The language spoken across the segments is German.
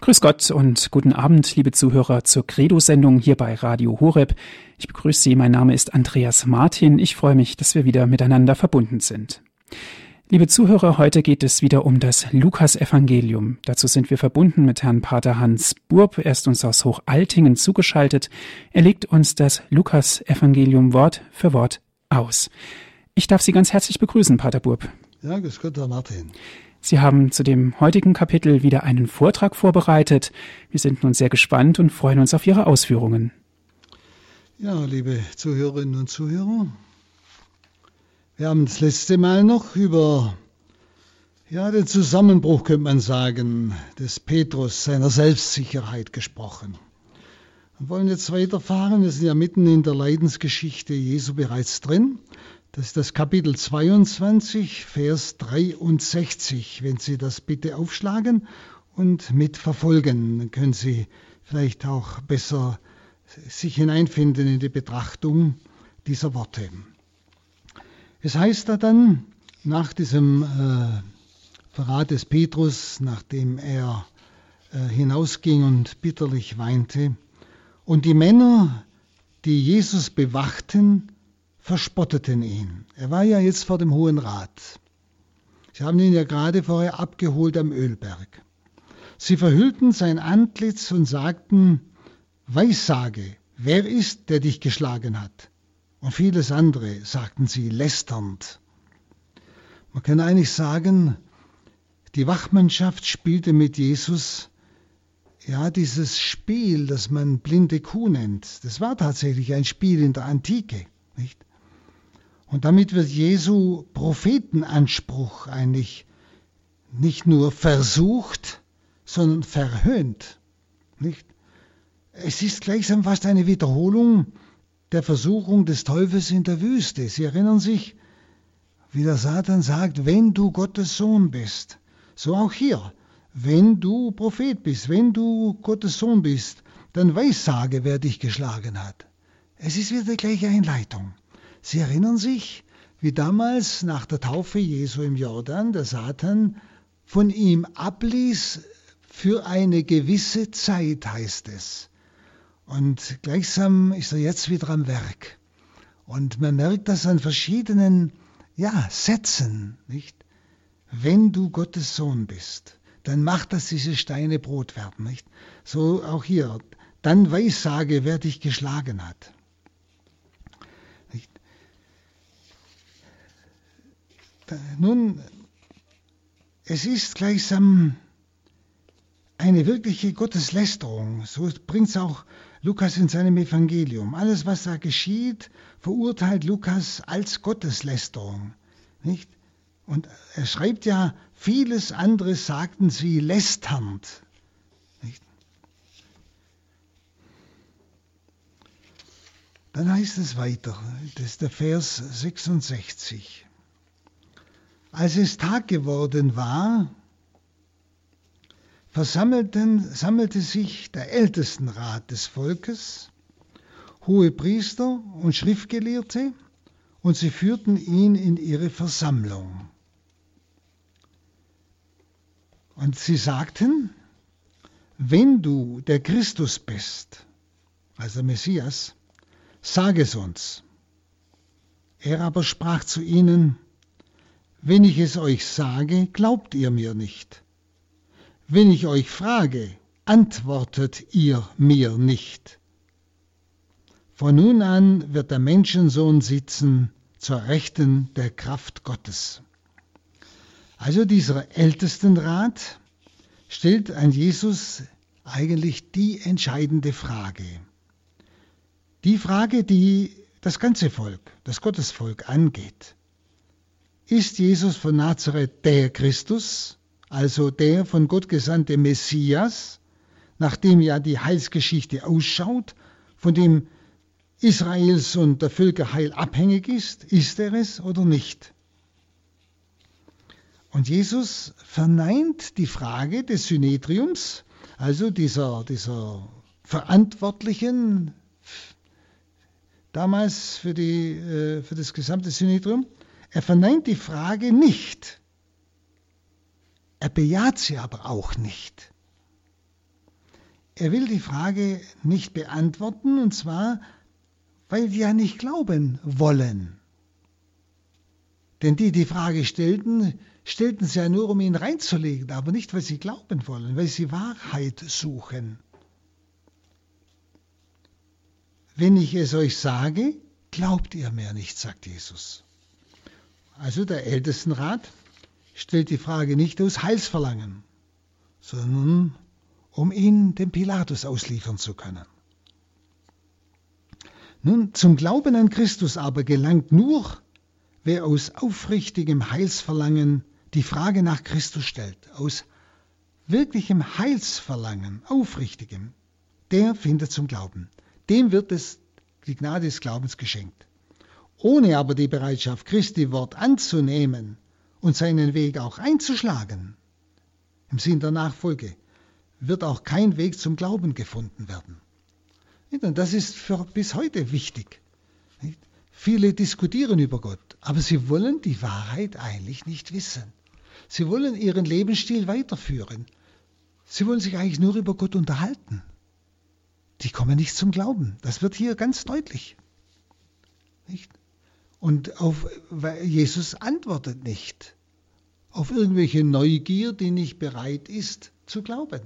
Grüß Gott und guten Abend, liebe Zuhörer, zur Credo-Sendung hier bei Radio Horeb. Ich begrüße Sie, mein Name ist Andreas Martin. Ich freue mich, dass wir wieder miteinander verbunden sind. Liebe Zuhörer, heute geht es wieder um das Lukas-Evangelium. Dazu sind wir verbunden mit Herrn Pater Hans Burb. Er ist uns aus Hochaltingen zugeschaltet. Er legt uns das Lukas-Evangelium Wort für Wort aus. Ich darf Sie ganz herzlich begrüßen, Pater Burb. Ja, grüß Gott, Herr Martin. Sie haben zu dem heutigen Kapitel wieder einen Vortrag vorbereitet. Wir sind nun sehr gespannt und freuen uns auf Ihre Ausführungen. Ja, liebe Zuhörerinnen und Zuhörer, wir haben das letzte Mal noch über ja, den Zusammenbruch, könnte man sagen, des Petrus, seiner Selbstsicherheit gesprochen. Wir wollen jetzt weiterfahren. Wir sind ja mitten in der Leidensgeschichte Jesu bereits drin. Das ist das Kapitel 22, Vers 63. Wenn Sie das bitte aufschlagen und mitverfolgen, dann können Sie vielleicht auch besser sich hineinfinden in die Betrachtung dieser Worte. Es heißt da dann, nach diesem äh, Verrat des Petrus, nachdem er äh, hinausging und bitterlich weinte, und die Männer, die Jesus bewachten, verspotteten ihn. Er war ja jetzt vor dem Hohen Rat. Sie haben ihn ja gerade vorher abgeholt am Ölberg. Sie verhüllten sein Antlitz und sagten, Weissage, wer ist, der dich geschlagen hat? Und vieles andere sagten sie lästernd. Man kann eigentlich sagen, die Wachmannschaft spielte mit Jesus ja dieses Spiel, das man blinde Kuh nennt. Das war tatsächlich ein Spiel in der Antike, nicht? Und damit wird Jesu Prophetenanspruch eigentlich nicht nur versucht, sondern verhöhnt. Nicht? Es ist gleichsam fast eine Wiederholung der Versuchung des Teufels in der Wüste. Sie erinnern sich, wie der Satan sagt, wenn du Gottes Sohn bist. So auch hier, wenn du Prophet bist, wenn du Gottes Sohn bist, dann weissage, wer dich geschlagen hat. Es ist wieder die gleiche Einleitung. Sie erinnern sich, wie damals nach der Taufe Jesu im Jordan der Satan von ihm abließ für eine gewisse Zeit, heißt es. Und gleichsam ist er jetzt wieder am Werk. Und man merkt das an verschiedenen ja, Sätzen, nicht? Wenn du Gottes Sohn bist, dann mach, dass diese Steine Brot werden, nicht? So auch hier. Dann weissage, wer dich geschlagen hat. Nun, es ist gleichsam eine wirkliche Gotteslästerung. So bringt es auch Lukas in seinem Evangelium. Alles, was da geschieht, verurteilt Lukas als Gotteslästerung. Nicht? Und er schreibt ja, vieles anderes sagten sie lästernd. Dann heißt es weiter, das ist der Vers 66. Als es Tag geworden war, versammelten, sammelte sich der Ältestenrat des Volkes, hohe Priester und Schriftgelehrte, und sie führten ihn in ihre Versammlung. Und sie sagten, wenn du der Christus bist, also Messias, sag es uns. Er aber sprach zu ihnen, wenn ich es euch sage, glaubt ihr mir nicht. Wenn ich euch frage, antwortet ihr mir nicht. Von nun an wird der Menschensohn sitzen zur Rechten der Kraft Gottes. Also dieser Ältestenrat stellt an Jesus eigentlich die entscheidende Frage. Die Frage, die das ganze Volk, das Gottesvolk angeht. Ist Jesus von Nazareth der Christus, also der von Gott gesandte Messias, nach dem ja die Heilsgeschichte ausschaut, von dem Israels und der Völkerheil abhängig ist? Ist er es oder nicht? Und Jesus verneint die Frage des Synedriums, also dieser, dieser Verantwortlichen damals für, die, äh, für das gesamte Synedrium, er verneint die Frage nicht. Er bejaht sie aber auch nicht. Er will die Frage nicht beantworten, und zwar, weil die ja nicht glauben wollen. Denn die, die Frage stellten, stellten sie ja nur, um ihn reinzulegen, aber nicht, weil sie glauben wollen, weil sie Wahrheit suchen. Wenn ich es euch sage, glaubt ihr mir nicht, sagt Jesus. Also der Ältestenrat stellt die Frage nicht aus Heilsverlangen, sondern um ihn dem Pilatus ausliefern zu können. Nun, zum Glauben an Christus aber gelangt nur, wer aus aufrichtigem Heilsverlangen die Frage nach Christus stellt, aus wirklichem Heilsverlangen, aufrichtigem, der findet zum Glauben. Dem wird es die Gnade des Glaubens geschenkt. Ohne aber die Bereitschaft, Christi Wort anzunehmen und seinen Weg auch einzuschlagen, im Sinn der Nachfolge, wird auch kein Weg zum Glauben gefunden werden. Und das ist für bis heute wichtig. Viele diskutieren über Gott, aber sie wollen die Wahrheit eigentlich nicht wissen. Sie wollen ihren Lebensstil weiterführen. Sie wollen sich eigentlich nur über Gott unterhalten. Die kommen nicht zum Glauben. Das wird hier ganz deutlich. Nicht? Und auf, Jesus antwortet nicht auf irgendwelche Neugier, die nicht bereit ist zu glauben,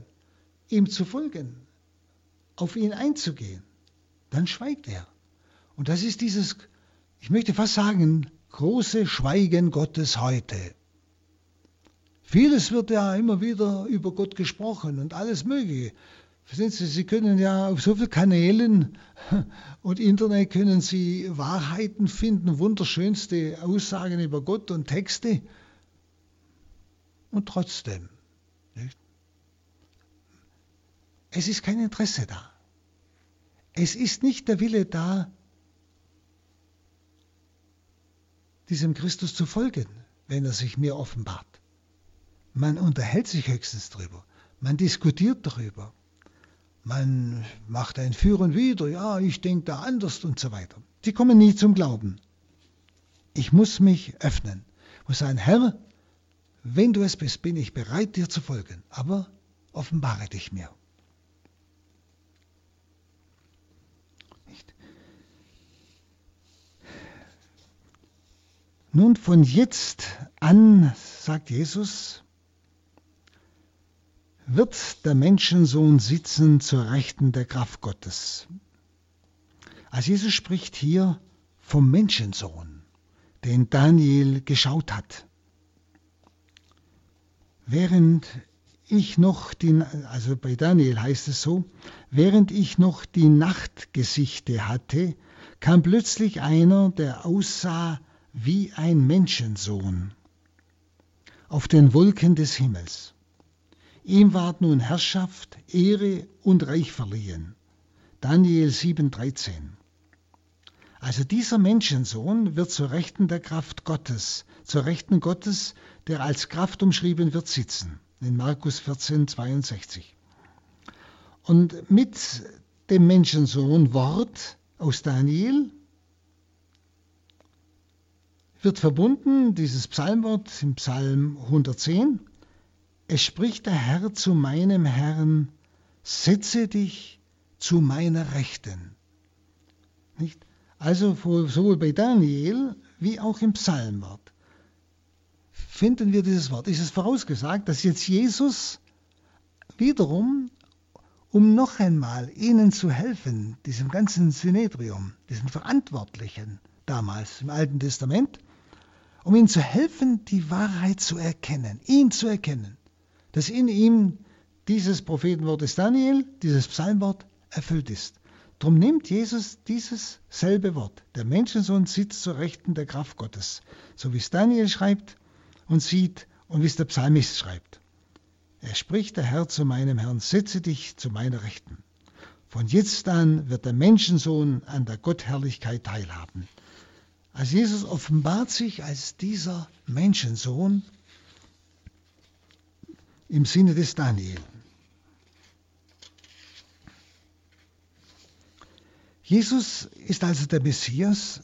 ihm zu folgen, auf ihn einzugehen. Dann schweigt er. Und das ist dieses ich möchte fast sagen, große Schweigen Gottes heute. Vieles wird ja immer wieder über Gott gesprochen und alles Mögliche. Verstehen Sie, Sie können ja auf so vielen Kanälen und Internet können Sie Wahrheiten finden, wunderschönste Aussagen über Gott und Texte. Und trotzdem, nicht? es ist kein Interesse da. Es ist nicht der Wille da, diesem Christus zu folgen, wenn er sich mir offenbart. Man unterhält sich höchstens darüber, man diskutiert darüber, man macht ein Für und Wider, ja, ich denke da anders und so weiter. Die kommen nie zum Glauben. Ich muss mich öffnen, muss sagen, Herr, wenn du es bist, bin ich bereit, dir zu folgen, aber offenbare dich mir. Nun von jetzt an, sagt Jesus, wird der Menschensohn sitzen zur Rechten der Kraft Gottes. Also Jesus spricht hier vom Menschensohn, den Daniel geschaut hat. Während ich noch die, also bei Daniel heißt es so, während ich noch die Nachtgesichte hatte, kam plötzlich einer, der aussah wie ein Menschensohn auf den Wolken des Himmels. Ihm ward nun Herrschaft, Ehre und Reich verliehen. Daniel 7,13. Also dieser Menschensohn wird zur Rechten der Kraft Gottes, zur Rechten Gottes, der als Kraft umschrieben wird, sitzen. In Markus 14, 62. Und mit dem Menschensohn Wort aus Daniel wird verbunden, dieses Psalmwort im Psalm 110. Es spricht der Herr zu meinem Herrn, setze dich zu meiner Rechten. Nicht? Also sowohl bei Daniel wie auch im Psalmwort finden wir dieses Wort. Ist es vorausgesagt, dass jetzt Jesus wiederum, um noch einmal ihnen zu helfen, diesem ganzen Synedrium, diesen Verantwortlichen damals im Alten Testament, um ihm zu helfen, die Wahrheit zu erkennen, ihn zu erkennen, dass in ihm dieses Prophetenwort des Daniel, dieses Psalmwort erfüllt ist. Darum nimmt Jesus dieses selbe Wort. Der Menschensohn sitzt zur Rechten der Kraft Gottes, so wie es Daniel schreibt und sieht und wie es der Psalmist schreibt. Er spricht der Herr zu meinem Herrn, setze dich zu meiner Rechten. Von jetzt an wird der Menschensohn an der Gottherrlichkeit teilhaben. Also Jesus offenbart sich als dieser Menschensohn im Sinne des Daniel. Jesus ist also der Messias,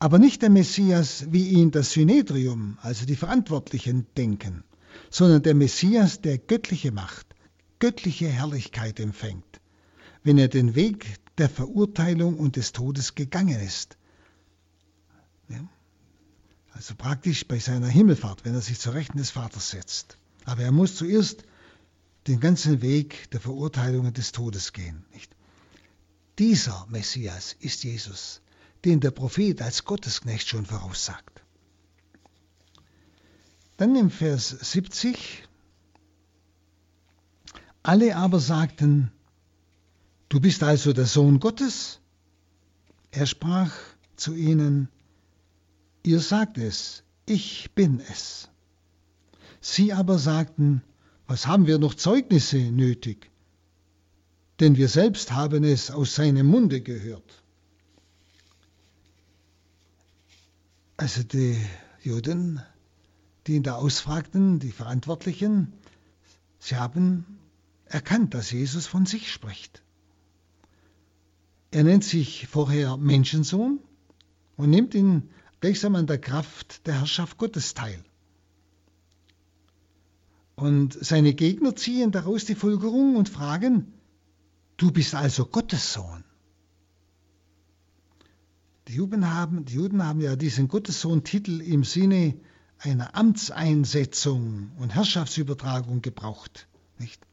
aber nicht der Messias, wie ihn das Synedrium, also die Verantwortlichen, denken, sondern der Messias, der göttliche Macht, göttliche Herrlichkeit empfängt, wenn er den Weg der Verurteilung und des Todes gegangen ist. Also praktisch bei seiner Himmelfahrt, wenn er sich zur Rechten des Vaters setzt. Aber er muss zuerst den ganzen Weg der Verurteilung und des Todes gehen. Nicht? Dieser Messias ist Jesus, den der Prophet als Gottesknecht schon voraussagt. Dann im Vers 70, alle aber sagten, du bist also der Sohn Gottes? Er sprach zu ihnen, ihr sagt es, ich bin es. Sie aber sagten, was haben wir noch Zeugnisse nötig? Denn wir selbst haben es aus seinem Munde gehört. Also die Juden, die ihn da ausfragten, die Verantwortlichen, sie haben erkannt, dass Jesus von sich spricht. Er nennt sich vorher Menschensohn und nimmt ihn gleichsam an der Kraft der Herrschaft Gottes teil. Und seine Gegner ziehen daraus die Folgerung und fragen, du bist also Gottes Sohn. Die Juden haben, die Juden haben ja diesen Gottessohn-Titel im Sinne einer Amtseinsetzung und Herrschaftsübertragung gebraucht. Nicht?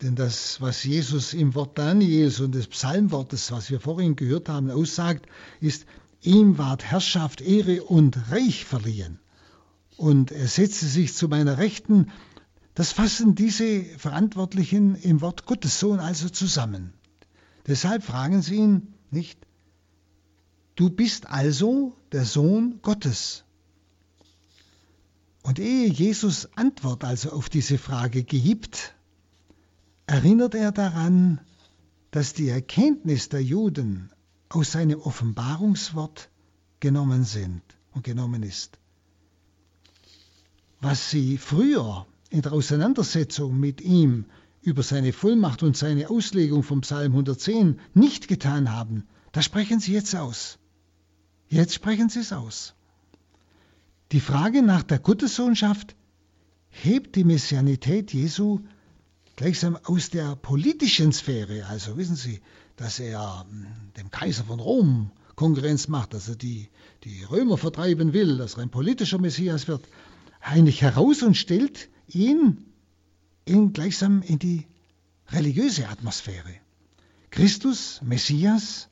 Denn das, was Jesus im Wort Daniels und des Psalmwortes, was wir vorhin gehört haben, aussagt, ist, ihm ward Herrschaft, Ehre und Reich verliehen und er setzte sich zu meiner Rechten. Das fassen diese Verantwortlichen im Wort Gottes Sohn also zusammen. Deshalb fragen sie ihn nicht, du bist also der Sohn Gottes. Und ehe Jesus Antwort also auf diese Frage gibt, erinnert er daran, dass die Erkenntnis der Juden aus seinem Offenbarungswort genommen sind und genommen ist was sie früher in der Auseinandersetzung mit ihm über seine Vollmacht und seine Auslegung vom Psalm 110 nicht getan haben, das sprechen sie jetzt aus. Jetzt sprechen sie es aus. Die Frage nach der Gottessohnschaft hebt die Messianität Jesu gleichsam aus der politischen Sphäre, also wissen Sie, dass er hm, dem Kaiser von Rom Konkurrenz macht, dass er die, die Römer vertreiben will, dass er ein politischer Messias wird, eigentlich heraus und stellt ihn in gleichsam in die religiöse Atmosphäre. Christus, Messias,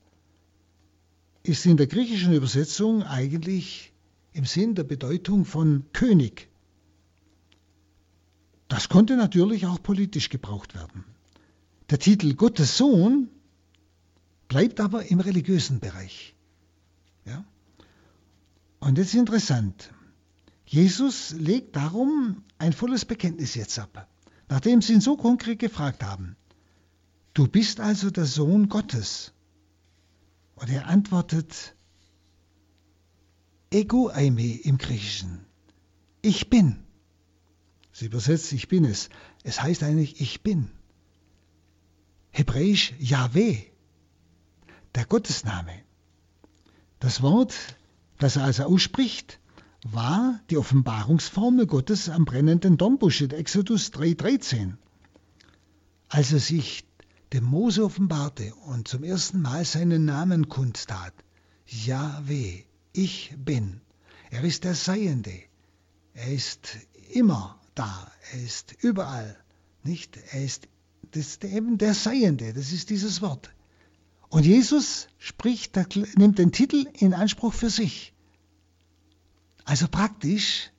ist in der griechischen Übersetzung eigentlich im Sinn der Bedeutung von König. Das konnte natürlich auch politisch gebraucht werden. Der Titel Gottes Sohn bleibt aber im religiösen Bereich. Ja? Und jetzt ist interessant. Jesus legt darum ein volles Bekenntnis jetzt ab, nachdem sie ihn so konkret gefragt haben. Du bist also der Sohn Gottes. Und er antwortet, Ego eime im Griechischen. Ich bin. Sie übersetzt, ich bin es. Es heißt eigentlich, ich bin. Hebräisch Yahweh, der Gottesname. Das Wort, das er also ausspricht, war die Offenbarungsformel Gottes am brennenden Dornbusch in Exodus 3,13. Als er sich dem Mose offenbarte und zum ersten Mal seinen Namen kundtat, Yahweh, ich bin. Er ist der Seiende. Er ist immer da. Er ist überall. Nicht? Er ist das eben der Seiende. Das ist dieses Wort. Und Jesus spricht, nimmt den Titel in Anspruch für sich. Also praktisch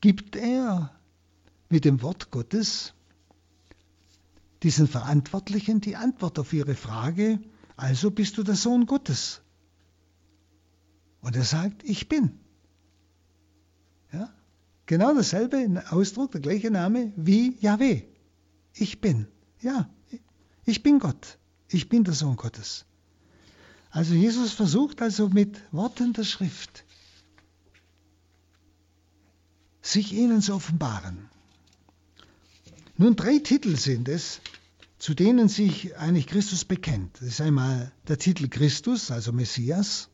gibt er mit dem Wort Gottes diesen Verantwortlichen die Antwort auf ihre Frage, also bist du der Sohn Gottes. Und er sagt, ich bin. Ja? Genau dasselbe Ausdruck, der gleiche Name wie Yahweh. Ich bin. Ja, ich bin Gott. Ich bin der Sohn Gottes. Also Jesus versucht also mit Worten der Schrift sich ihnen zu offenbaren. Nun, drei Titel sind es, zu denen sich eigentlich Christus bekennt. Das ist einmal der Titel Christus, also Messias,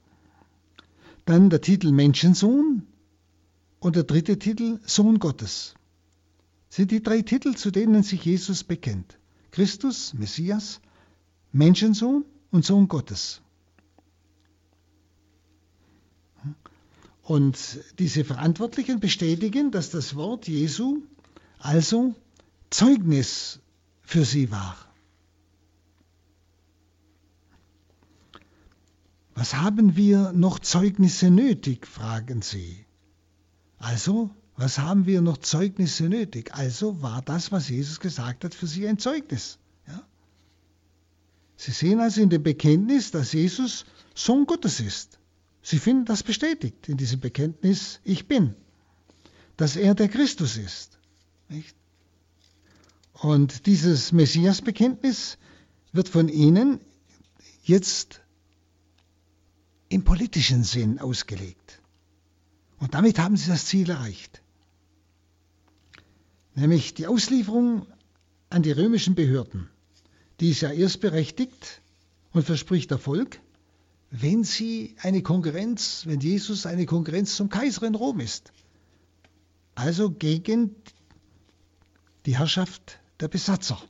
dann der Titel Menschensohn und der dritte Titel Sohn Gottes. sind die drei Titel, zu denen sich Jesus bekennt. Christus, Messias, Menschensohn und Sohn Gottes. Und diese Verantwortlichen bestätigen, dass das Wort Jesu also Zeugnis für sie war. Was haben wir noch Zeugnisse nötig, fragen sie. Also, was haben wir noch Zeugnisse nötig? Also war das, was Jesus gesagt hat, für sie ein Zeugnis. Ja? Sie sehen also in dem Bekenntnis, dass Jesus Sohn Gottes ist. Sie finden das bestätigt in diesem Bekenntnis, ich bin, dass er der Christus ist. Nicht? Und dieses Messias-Bekenntnis wird von ihnen jetzt im politischen Sinn ausgelegt. Und damit haben sie das Ziel erreicht. Nämlich die Auslieferung an die römischen Behörden. Die ist ja erst berechtigt und verspricht Erfolg, wenn sie eine Konkurrenz, wenn Jesus eine Konkurrenz zum Kaiser in Rom ist. Also gegen die Herrschaft der Besatzer.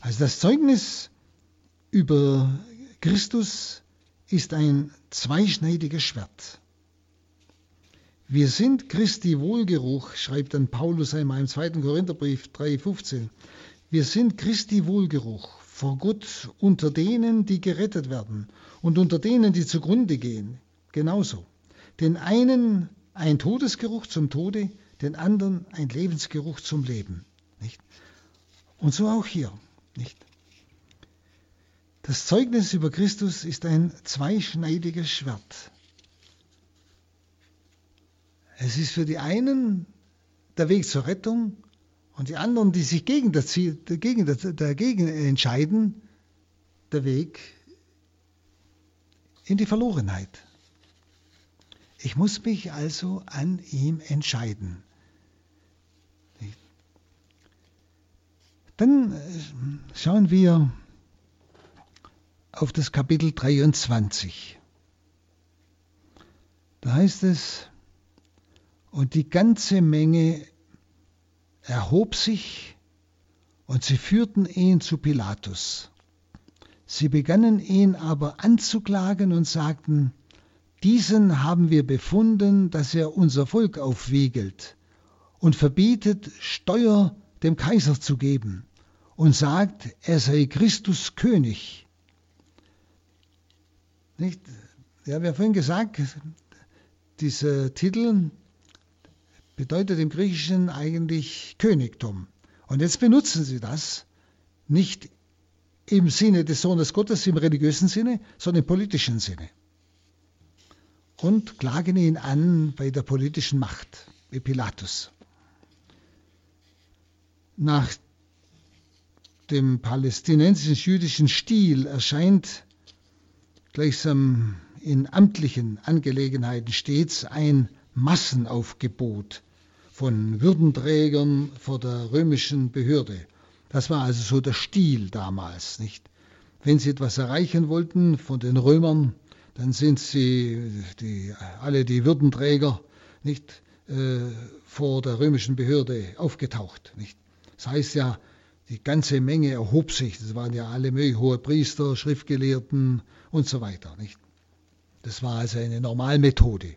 Also das Zeugnis über Christus ist ein zweischneidiges Schwert. Wir sind Christi Wohlgeruch, schreibt dann Paulus einmal im 2. Korintherbrief 3,15. Wir sind Christi Wohlgeruch vor Gott unter denen, die gerettet werden und unter denen, die zugrunde gehen. Genauso. Den einen ein Todesgeruch zum Tode, den anderen ein Lebensgeruch zum Leben. Nicht? Und so auch hier. Nicht? Das Zeugnis über Christus ist ein zweischneidiges Schwert. Es ist für die einen der Weg zur Rettung und die anderen, die sich gegen das Ziel, dagegen, dagegen entscheiden, der Weg in die Verlorenheit. Ich muss mich also an ihm entscheiden. Dann äh, schauen wir auf das Kapitel 23. Da heißt es, und die ganze Menge erhob sich und sie führten ihn zu Pilatus. Sie begannen ihn aber anzuklagen und sagten, diesen haben wir befunden, dass er unser Volk aufwiegelt und verbietet, Steuer dem Kaiser zu geben und sagt, er sei Christus König. Nicht? Ja, wir haben vorhin gesagt, dieser Titel bedeutet im Griechischen eigentlich Königtum. Und jetzt benutzen sie das nicht im Sinne des Sohnes Gottes, im religiösen Sinne, sondern im politischen Sinne und klagen ihn an bei der politischen Macht, wie Pilatus. Nach dem palästinensischen-jüdischen Stil erscheint gleichsam in amtlichen Angelegenheiten stets ein Massenaufgebot von Würdenträgern vor der römischen Behörde. Das war also so der Stil damals, nicht? Wenn sie etwas erreichen wollten von den Römern, dann sind sie die, alle die Würdenträger nicht äh, vor der römischen Behörde aufgetaucht. Nicht? Das heißt ja, die ganze Menge erhob sich. Das waren ja alle möglichen hohe Priester, Schriftgelehrten und so weiter. Nicht? Das war also eine Normalmethode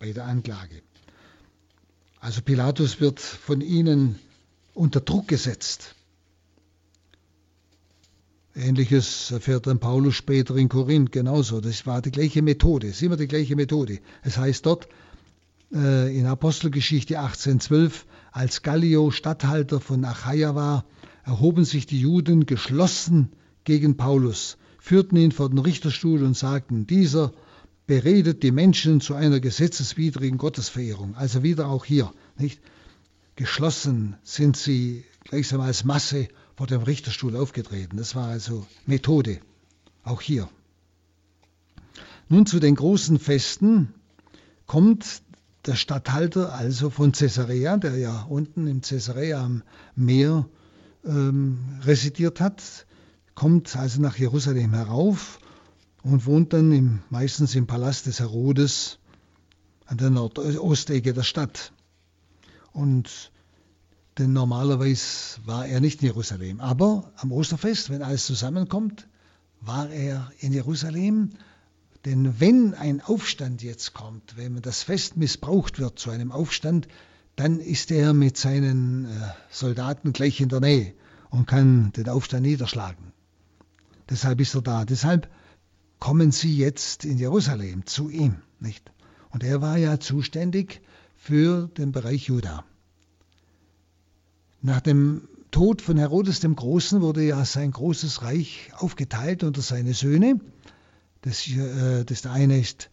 bei der Anklage. Also Pilatus wird von ihnen unter Druck gesetzt. Ähnliches erfährt dann Paulus später in Korinth genauso. Das war die gleiche Methode, ist immer die gleiche Methode. Es heißt dort äh, in Apostelgeschichte 18,12, als Gallio Statthalter von Achaia war, erhoben sich die Juden geschlossen gegen Paulus, führten ihn vor den Richterstuhl und sagten, dieser beredet die Menschen zu einer gesetzeswidrigen Gottesverehrung. Also wieder auch hier, nicht? Geschlossen sind sie gleichsam als Masse vor dem Richterstuhl aufgetreten. Das war also Methode, auch hier. Nun zu den großen Festen kommt der Statthalter also von Caesarea, der ja unten im Caesarea am Meer ähm, residiert hat, kommt also nach Jerusalem herauf und wohnt dann im, meistens im Palast des Herodes, an der Nordostecke der Stadt. Und denn normalerweise war er nicht in Jerusalem. Aber am Osterfest, wenn alles zusammenkommt, war er in Jerusalem. Denn wenn ein Aufstand jetzt kommt, wenn das Fest missbraucht wird zu einem Aufstand, dann ist er mit seinen äh, Soldaten gleich in der Nähe und kann den Aufstand niederschlagen. Deshalb ist er da. Deshalb kommen sie jetzt in Jerusalem zu ihm, nicht? Und er war ja zuständig für den Bereich Juda. Nach dem Tod von Herodes dem Großen wurde ja sein großes Reich aufgeteilt unter seine Söhne. Das, äh, das eine ist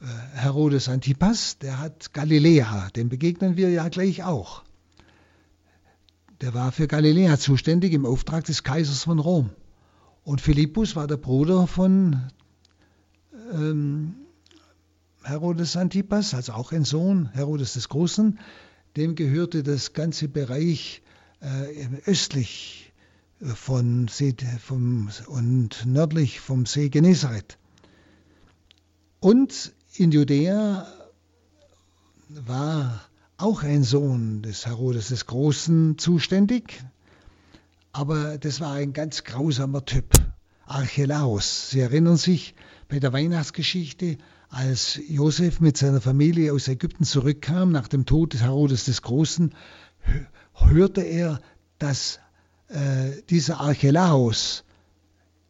äh, Herodes Antipas, der hat Galiläa, dem begegnen wir ja gleich auch. Der war für Galiläa zuständig im Auftrag des Kaisers von Rom. Und Philippus war der Bruder von ähm, Herodes Antipas, also auch ein Sohn Herodes des Großen dem gehörte das ganze Bereich äh, östlich äh, von See, vom, und nördlich vom See Genezareth. Und in Judäa war auch ein Sohn des Herodes des Großen zuständig, aber das war ein ganz grausamer Typ, Archelaus. Sie erinnern sich bei der Weihnachtsgeschichte, als Josef mit seiner Familie aus Ägypten zurückkam nach dem Tod des Herodes des Großen, hörte er, dass äh, dieser Archelaus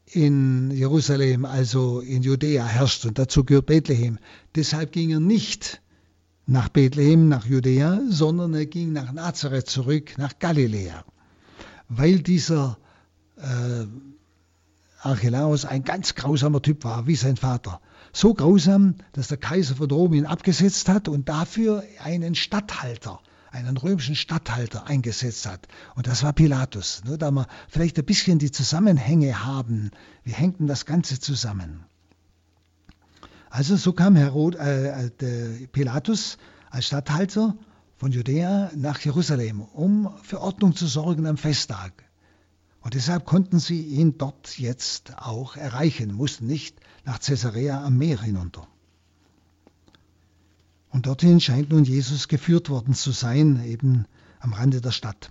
in Jerusalem, also in Judäa, herrscht und dazu gehört Bethlehem. Deshalb ging er nicht nach Bethlehem, nach Judäa, sondern er ging nach Nazareth zurück, nach Galiläa, weil dieser äh, Archelaus ein ganz grausamer Typ war, wie sein Vater so grausam, dass der Kaiser von Rom ihn abgesetzt hat und dafür einen Statthalter, einen römischen Statthalter eingesetzt hat. Und das war Pilatus. Nur da wir vielleicht ein bisschen die Zusammenhänge haben, wie hängt denn das Ganze zusammen? Also so kam Herod, äh, äh Pilatus als Statthalter von Judäa nach Jerusalem, um für Ordnung zu sorgen am Festtag. Und deshalb konnten sie ihn dort jetzt auch erreichen, mussten nicht nach Caesarea am Meer hinunter. Und dorthin scheint nun Jesus geführt worden zu sein, eben am Rande der Stadt.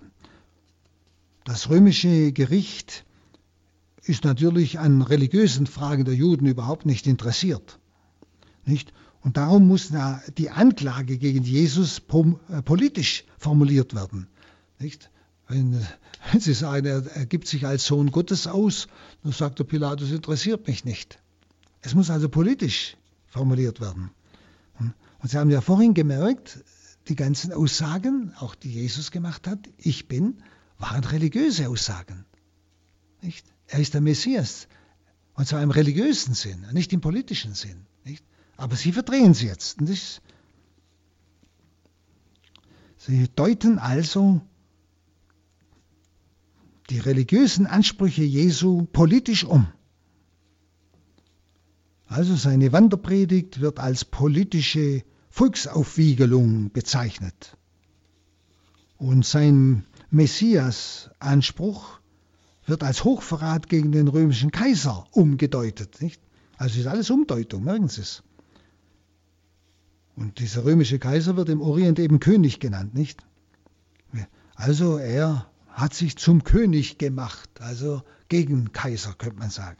Das römische Gericht ist natürlich an religiösen Fragen der Juden überhaupt nicht interessiert. Nicht? Und darum muss die Anklage gegen Jesus äh, politisch formuliert werden. Nicht? Wenn, wenn Sie sagen, er, gibt sich als Sohn Gottes aus, dann sagt der Pilatus, interessiert mich nicht. Es muss also politisch formuliert werden. Und Sie haben ja vorhin gemerkt, die ganzen Aussagen, auch die Jesus gemacht hat, ich bin, waren religiöse Aussagen. Nicht? Er ist der Messias. Und zwar im religiösen Sinn, nicht im politischen Sinn. Aber Sie verdrehen sie jetzt. Das, sie deuten also die religiösen Ansprüche Jesu politisch um. Also seine Wanderpredigt wird als politische Volksaufwiegelung bezeichnet. Und sein Messias-Anspruch wird als Hochverrat gegen den römischen Kaiser umgedeutet. Nicht? Also ist alles Umdeutung, merken Sie es. Und dieser römische Kaiser wird im Orient eben König genannt, nicht? Also er hat sich zum König gemacht, also gegen Kaiser, könnte man sagen.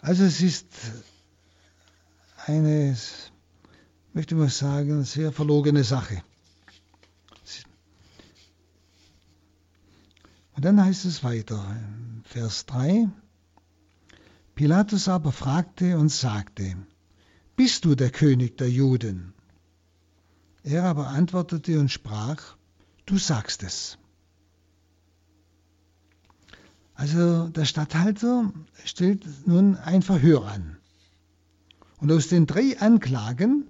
Also es ist eine, möchte man sagen, sehr verlogene Sache. Und dann heißt es weiter, Vers 3, Pilatus aber fragte und sagte, Bist du der König der Juden? Er aber antwortete und sprach, Du sagst es. Also der Statthalter stellt nun ein Verhör an. Und aus den drei Anklagen,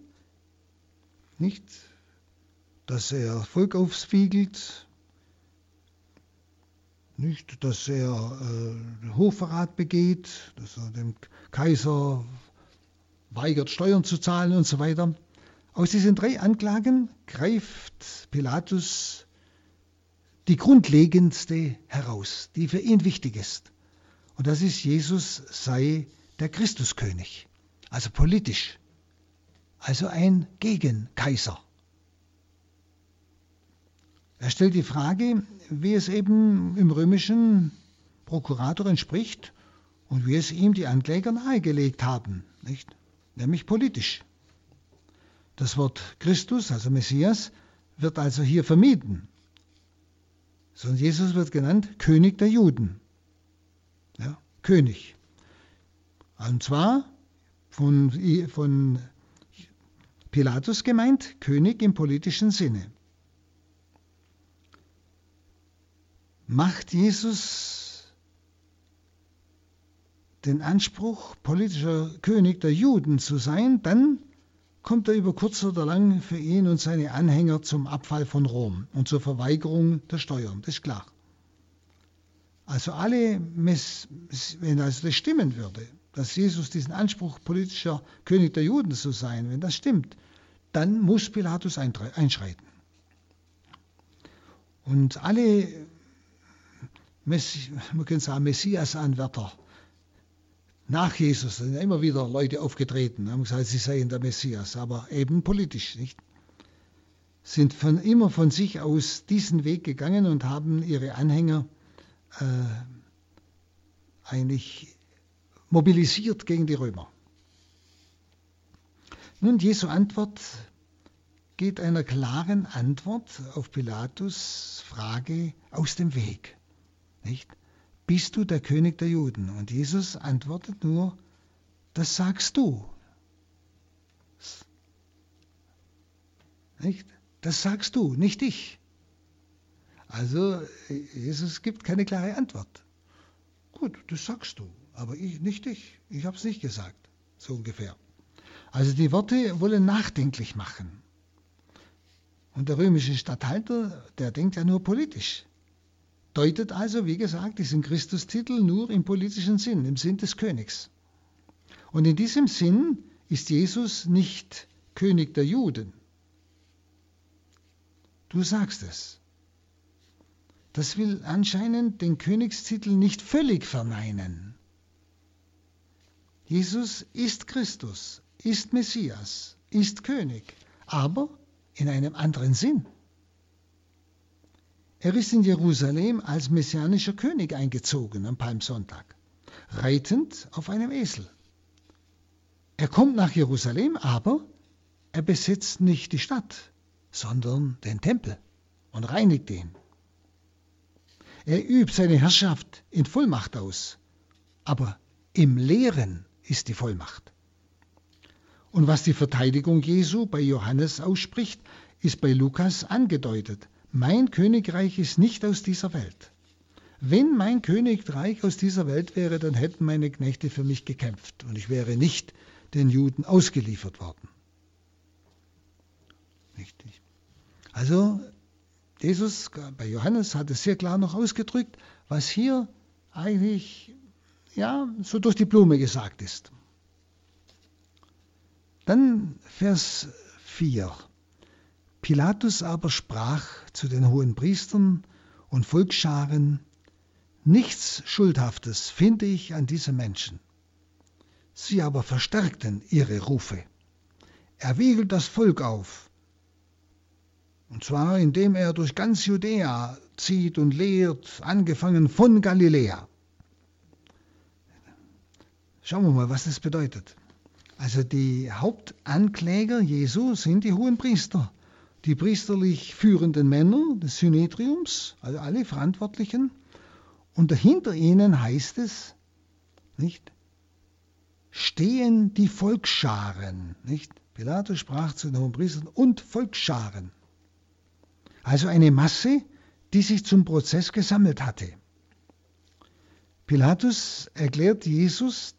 nicht, dass er Volk aufspiegelt, nicht, dass er äh, Hochverrat begeht, dass er dem Kaiser weigert, Steuern zu zahlen und so weiter. Aus diesen drei Anklagen greift Pilatus die grundlegendste heraus, die für ihn wichtig ist. Und das ist, Jesus sei der Christuskönig, also politisch, also ein Gegenkaiser. Er stellt die Frage, wie es eben im römischen Prokurator entspricht und wie es ihm die Ankläger nahegelegt haben, nicht? nämlich politisch. Das Wort Christus, also Messias, wird also hier vermieden, sondern Jesus wird genannt König der Juden. Ja, König. Und zwar von, von Pilatus gemeint, König im politischen Sinne. Macht Jesus den Anspruch, politischer König der Juden zu sein, dann kommt er über kurz oder lang für ihn und seine Anhänger zum Abfall von Rom und zur Verweigerung der Steuern. Das ist klar. Also alle, wenn also das stimmen würde, dass Jesus diesen Anspruch politischer König der Juden zu sein, wenn das stimmt, dann muss Pilatus einschreiten. Und alle man könnte sagen, Messias-Anwärter. Nach Jesus sind immer wieder Leute aufgetreten, haben gesagt, sie seien der Messias, aber eben politisch, nicht? Sind von, immer von sich aus diesen Weg gegangen und haben ihre Anhänger äh, eigentlich mobilisiert gegen die Römer. Nun, Jesu Antwort geht einer klaren Antwort auf Pilatus Frage aus dem Weg. Nicht? Bist du der König der Juden? Und Jesus antwortet nur, das sagst du. Nicht? Das sagst du, nicht ich. Also Jesus gibt keine klare Antwort. Gut, das sagst du, aber ich, nicht ich. Ich habe es nicht gesagt, so ungefähr. Also die Worte wollen nachdenklich machen. Und der römische Statthalter, der denkt ja nur politisch deutet also, wie gesagt, diesen Christustitel nur im politischen Sinn, im Sinn des Königs. Und in diesem Sinn ist Jesus nicht König der Juden. Du sagst es. Das will anscheinend den Königstitel nicht völlig verneinen. Jesus ist Christus, ist Messias, ist König, aber in einem anderen Sinn. Er ist in Jerusalem als messianischer König eingezogen am Palmsonntag, reitend auf einem Esel. Er kommt nach Jerusalem, aber er besetzt nicht die Stadt, sondern den Tempel und reinigt ihn. Er übt seine Herrschaft in Vollmacht aus, aber im Lehren ist die Vollmacht. Und was die Verteidigung Jesu bei Johannes ausspricht, ist bei Lukas angedeutet mein Königreich ist nicht aus dieser Welt. Wenn mein Königreich aus dieser Welt wäre, dann hätten meine Knechte für mich gekämpft und ich wäre nicht den Juden ausgeliefert worden. Richtig. Also Jesus bei Johannes hat es sehr klar noch ausgedrückt, was hier eigentlich ja so durch die Blume gesagt ist. Dann Vers 4. Pilatus aber sprach zu den hohen Priestern und Volksscharen, nichts Schuldhaftes finde ich an diesem Menschen. Sie aber verstärkten ihre Rufe. Er wiegelt das Volk auf, und zwar indem er durch ganz Judäa zieht und lehrt, angefangen von Galiläa. Schauen wir mal, was das bedeutet. Also die Hauptankläger Jesu sind die hohen Priester die priesterlich führenden Männer des Synedriums, also alle Verantwortlichen, und dahinter ihnen heißt es, nicht, stehen die Volksscharen, nicht? Pilatus sprach zu den Hohenpriestern und Volksscharen. Also eine Masse, die sich zum Prozess gesammelt hatte. Pilatus erklärt Jesus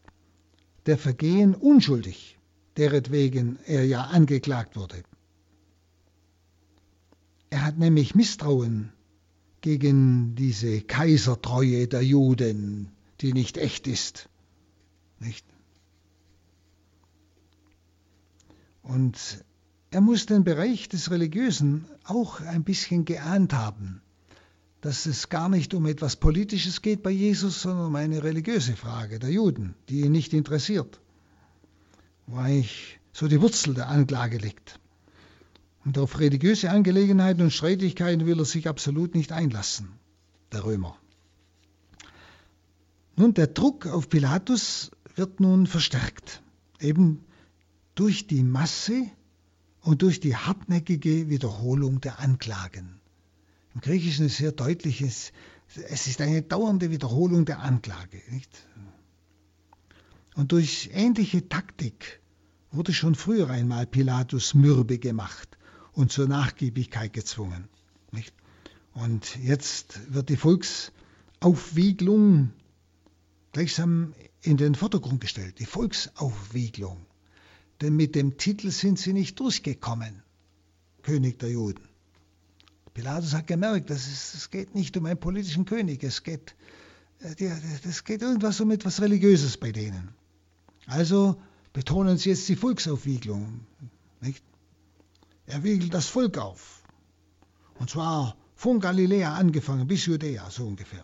der Vergehen unschuldig, deretwegen er ja angeklagt wurde. Er hat nämlich Misstrauen gegen diese Kaisertreue der Juden, die nicht echt ist. Nicht? Und er muss den Bereich des Religiösen auch ein bisschen geahnt haben. dass es gar nicht um etwas Politisches geht bei Jesus, sondern um eine religiöse Frage der Juden, die ihn nicht interessiert, wo eigentlich so die Wurzel der Anklage liegt. Und auf religiöse Angelegenheiten und Streitigkeiten will er sich absolut nicht einlassen, der Römer. Nun, der Druck auf Pilatus wird nun verstärkt, eben durch die Masse und durch die hartnäckige Wiederholung der Anklagen. Im Griechischen ist sehr deutlich, es, ist eine dauernde Wiederholung der Anklage. Nicht? Und durch ähnliche Taktik wurde schon früher einmal Pilatus mürbe gemacht und zur Nachgiebigkeit gezwungen. Nicht? Und jetzt wird die Volksaufwiegelung gleichsam in den Vordergrund gestellt, die Volksaufwiegelung. Denn mit dem Titel sind sie nicht durchgekommen, König der Juden. Pilatus hat gemerkt, dass es, es geht nicht um einen politischen König, es geht, äh, geht irgendwas um etwas Religiöses bei denen. Also betonen sie jetzt die Volksaufwiegelung. Nicht? Er wiegelt das Volk auf. Und zwar von Galiläa angefangen bis Judäa, so ungefähr.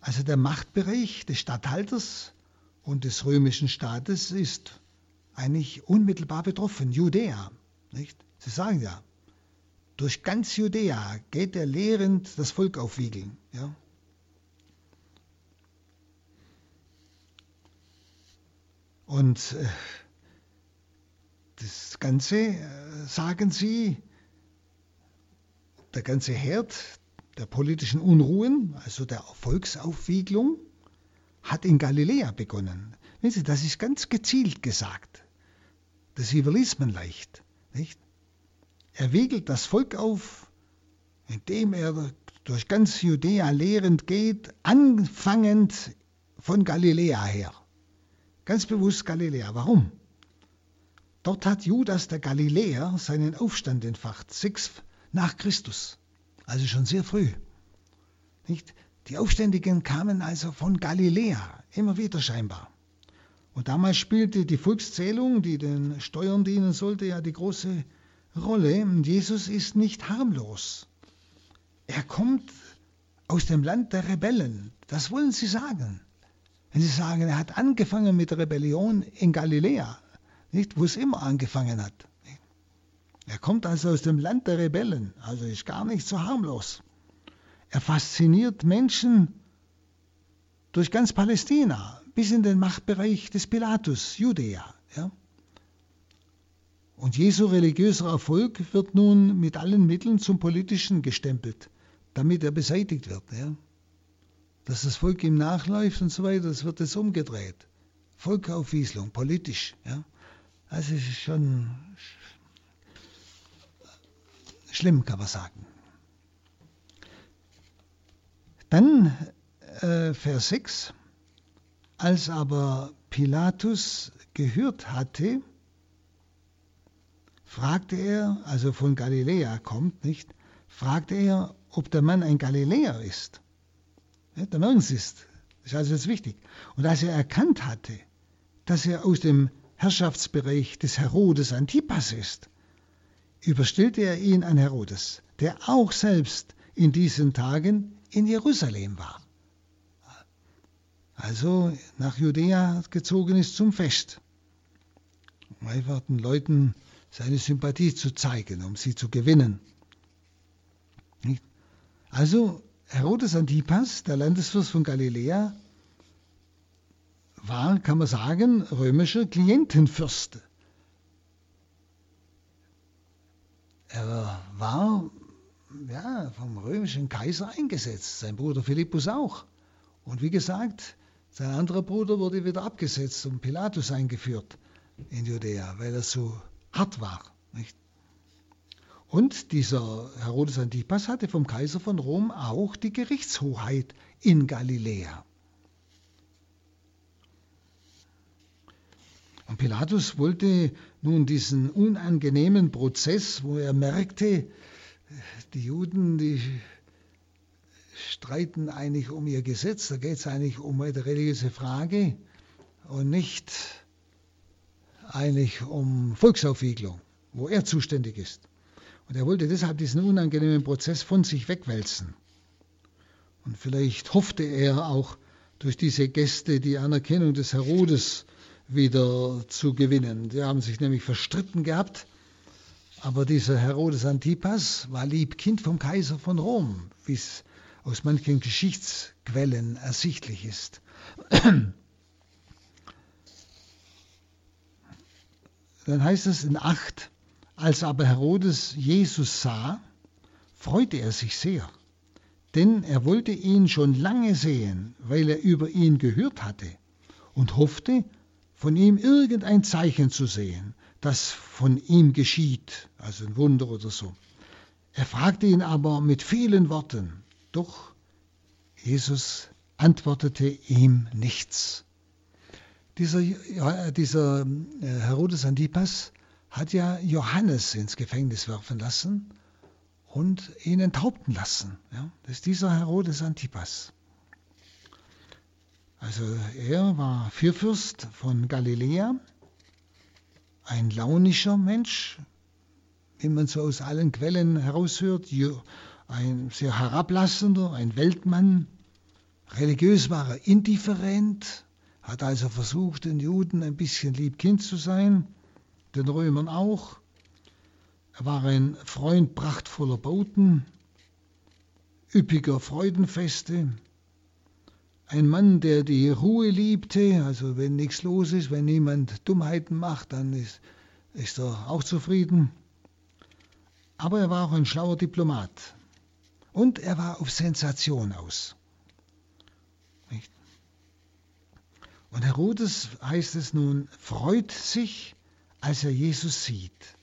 Also der Machtbereich des Statthalters und des römischen Staates ist eigentlich unmittelbar betroffen, Judäa. Nicht? Sie sagen ja, durch ganz Judäa geht er lehrend das Volk aufwiegeln. Ja? Und äh, das Ganze, äh, sagen sie, der ganze Herd der politischen Unruhen, also der Volksaufwiegelung, hat in Galiläa begonnen. Wissen Sie, das ist ganz gezielt gesagt. Das überliest man leicht. Nicht? Er wiegelt das Volk auf, indem er durch ganz Judäa lehrend geht, anfangend von Galiläa her. Ganz bewusst Galiläa. Warum? Dort hat Judas der Galiläer seinen Aufstand entfacht, sechs nach Christus also schon sehr früh. Nicht? Die Aufständigen kamen also von Galiläa, immer wieder scheinbar. Und damals spielte die Volkszählung, die den Steuern dienen sollte, ja die große Rolle. Jesus ist nicht harmlos. Er kommt aus dem Land der Rebellen. Das wollen Sie sagen. Wenn Sie sagen, er hat angefangen mit Rebellion in Galiläa, nicht, wo es immer angefangen hat. Er kommt also aus dem Land der Rebellen, also ist gar nicht so harmlos. Er fasziniert Menschen durch ganz Palästina bis in den Machtbereich des Pilatus, Judäa. Ja? Und Jesu religiöser Erfolg wird nun mit allen Mitteln zum Politischen gestempelt, damit er beseitigt wird. Ja? Dass das Volk ihm nachläuft und so weiter, das wird jetzt umgedreht. Volkaufwieslung, politisch. Ja? Also es ist schon Schlimm, kann man sagen. Dann äh, Vers 6. Als aber Pilatus gehört hatte, fragte er, also von Galiläa kommt, nicht, fragte er, ob der Mann ein Galiläer ist. Der Sie es. Das ist also jetzt wichtig. Und als er erkannt hatte, dass er aus dem Herrschaftsbereich des Herodes Antipas ist, überstellte er ihn an Herodes, der auch selbst in diesen Tagen in Jerusalem war. Also nach Judäa gezogen ist zum Fest, um einfach den Leuten seine Sympathie zu zeigen, um sie zu gewinnen. Also Herodes Antipas, der Landesfürst von Galiläa, war, kann man sagen, römischer Klientenfürst. Er war ja, vom römischen Kaiser eingesetzt, sein Bruder Philippus auch. Und wie gesagt, sein anderer Bruder wurde wieder abgesetzt und Pilatus eingeführt in Judäa, weil er so hart war. Nicht? Und dieser Herodes Antipas hatte vom Kaiser von Rom auch die Gerichtshoheit in Galiläa. Und Pilatus wollte nun diesen unangenehmen Prozess, wo er merkte, die Juden, die streiten eigentlich um ihr Gesetz, da geht es eigentlich um eine religiöse Frage und nicht eigentlich um Volksaufwiegelung, wo er zuständig ist. Und er wollte deshalb diesen unangenehmen Prozess von sich wegwälzen. Und vielleicht hoffte er auch durch diese Gäste die Anerkennung des Herodes wieder zu gewinnen. Die haben sich nämlich verstritten gehabt. Aber dieser Herodes Antipas war Liebkind vom Kaiser von Rom, wie es aus manchen Geschichtsquellen ersichtlich ist. Dann heißt es in 8, als aber Herodes Jesus sah, freute er sich sehr, denn er wollte ihn schon lange sehen, weil er über ihn gehört hatte und hoffte, von ihm irgendein Zeichen zu sehen, das von ihm geschieht, also ein Wunder oder so. Er fragte ihn aber mit vielen Worten, doch Jesus antwortete ihm nichts. Dieser, dieser äh, Herodes Antipas hat ja Johannes ins Gefängnis werfen lassen und ihn enthaupten lassen. Ja? Das ist dieser Herodes Antipas. Also er war Vierfürst von Galiläa, ein launischer Mensch, wie man so aus allen Quellen heraushört, ein sehr herablassender, ein Weltmann. Religiös war er indifferent, hat also versucht, den Juden ein bisschen Liebkind zu sein, den Römern auch. Er war ein Freund prachtvoller Bauten, üppiger Freudenfeste, ein Mann, der die Ruhe liebte, also wenn nichts los ist, wenn niemand Dummheiten macht, dann ist, ist er auch zufrieden. Aber er war auch ein schlauer Diplomat. Und er war auf Sensation aus. Und Herodes, heißt es nun, freut sich, als er Jesus sieht.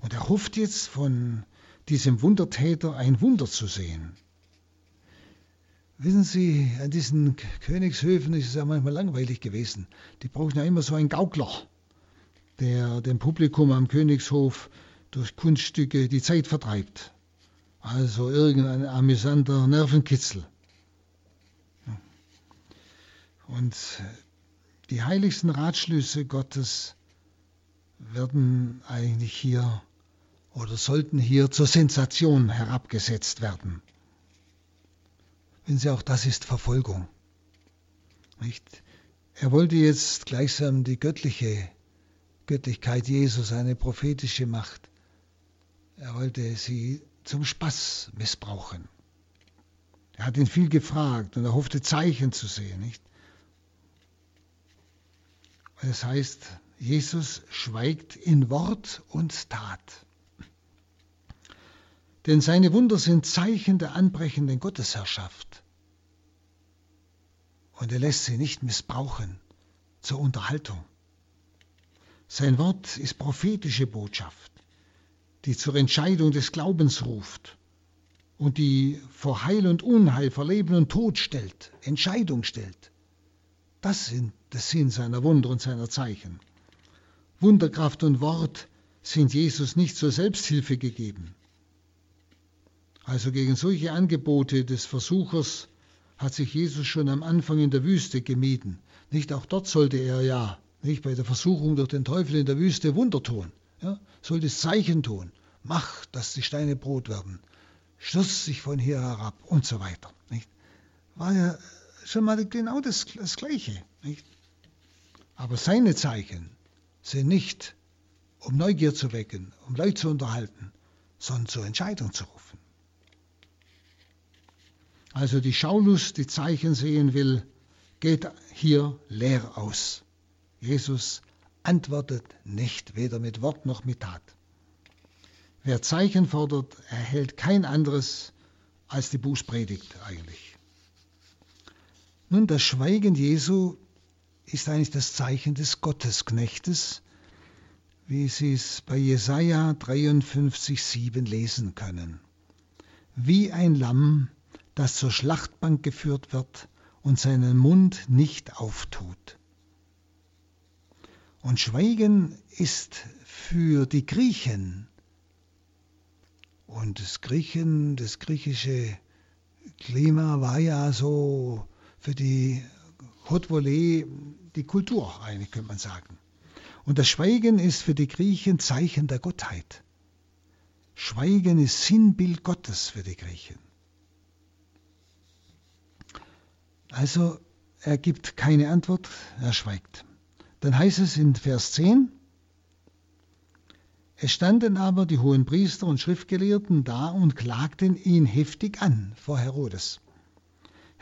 Und er hofft jetzt von diesem Wundertäter ein Wunder zu sehen. Wissen Sie, an diesen Königshöfen ist es ja manchmal langweilig gewesen. Die brauchen ja immer so einen Gaukler, der dem Publikum am Königshof durch Kunststücke die Zeit vertreibt. Also irgendein amüsanter Nervenkitzel. Und die heiligsten Ratschlüsse Gottes werden eigentlich hier oder sollten hier zur Sensation herabgesetzt werden. Wenn Sie auch das ist Verfolgung. Nicht? Er wollte jetzt gleichsam die göttliche Göttlichkeit Jesus, eine prophetische Macht. Er wollte sie zum Spaß missbrauchen. Er hat ihn viel gefragt und er hoffte Zeichen zu sehen, nicht? Es heißt, Jesus schweigt in Wort und Tat. Denn seine Wunder sind Zeichen der anbrechenden Gottesherrschaft. Und er lässt sie nicht missbrauchen zur Unterhaltung. Sein Wort ist prophetische Botschaft, die zur Entscheidung des Glaubens ruft und die vor Heil und Unheil, vor Leben und Tod stellt, Entscheidung stellt. Das sind der Sinn seiner Wunder und seiner Zeichen. Wunderkraft und Wort sind Jesus nicht zur Selbsthilfe gegeben. Also gegen solche Angebote des Versuchers hat sich Jesus schon am Anfang in der Wüste gemieden. Nicht auch dort sollte er ja, nicht bei der Versuchung durch den Teufel in der Wüste Wunder tun. Ja, sollte Zeichen tun. Mach, dass die Steine Brot werden. Stürz sich von hier herab und so weiter. Nicht? War ja schon mal genau das, das Gleiche. Nicht? Aber seine Zeichen sind nicht, um Neugier zu wecken, um Leute zu unterhalten, sondern zur Entscheidung zu rufen. Also die Schaulust, die Zeichen sehen will, geht hier leer aus. Jesus antwortet nicht, weder mit Wort noch mit Tat. Wer Zeichen fordert, erhält kein anderes als die Bußpredigt eigentlich. Nun, das Schweigen Jesu ist eigentlich das Zeichen des Gottesknechtes, wie Sie es bei Jesaja 53,7 lesen können. Wie ein Lamm, das zur Schlachtbank geführt wird und seinen Mund nicht auftut. Und Schweigen ist für die Griechen und das Griechen, das griechische Klima war ja so für die Haute Volée die Kultur, eigentlich könnte man sagen. Und das Schweigen ist für die Griechen Zeichen der Gottheit. Schweigen ist Sinnbild Gottes für die Griechen. Also er gibt keine Antwort, er schweigt. Dann heißt es in Vers 10, es standen aber die hohen Priester und Schriftgelehrten da und klagten ihn heftig an vor Herodes.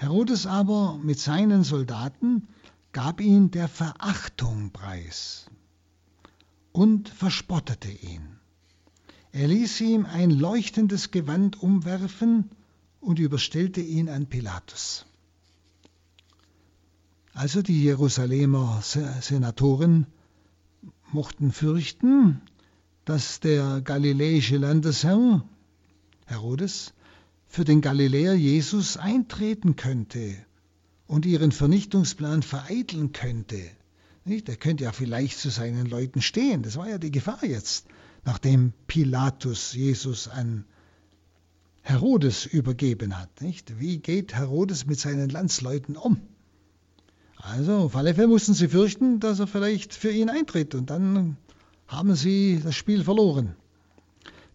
Herodes aber mit seinen Soldaten gab ihn der Verachtung preis und verspottete ihn. Er ließ ihm ein leuchtendes Gewand umwerfen und überstellte ihn an Pilatus. Also die Jerusalemer Senatoren mochten fürchten, dass der galiläische Landesherr Herodes für den Galiläer Jesus eintreten könnte und ihren Vernichtungsplan vereiteln könnte. Nicht? Er könnte ja vielleicht zu seinen Leuten stehen. Das war ja die Gefahr jetzt, nachdem Pilatus Jesus an Herodes übergeben hat. Wie geht Herodes mit seinen Landsleuten um? Also auf alle Fälle mussten sie fürchten, dass er vielleicht für ihn eintritt und dann haben sie das Spiel verloren.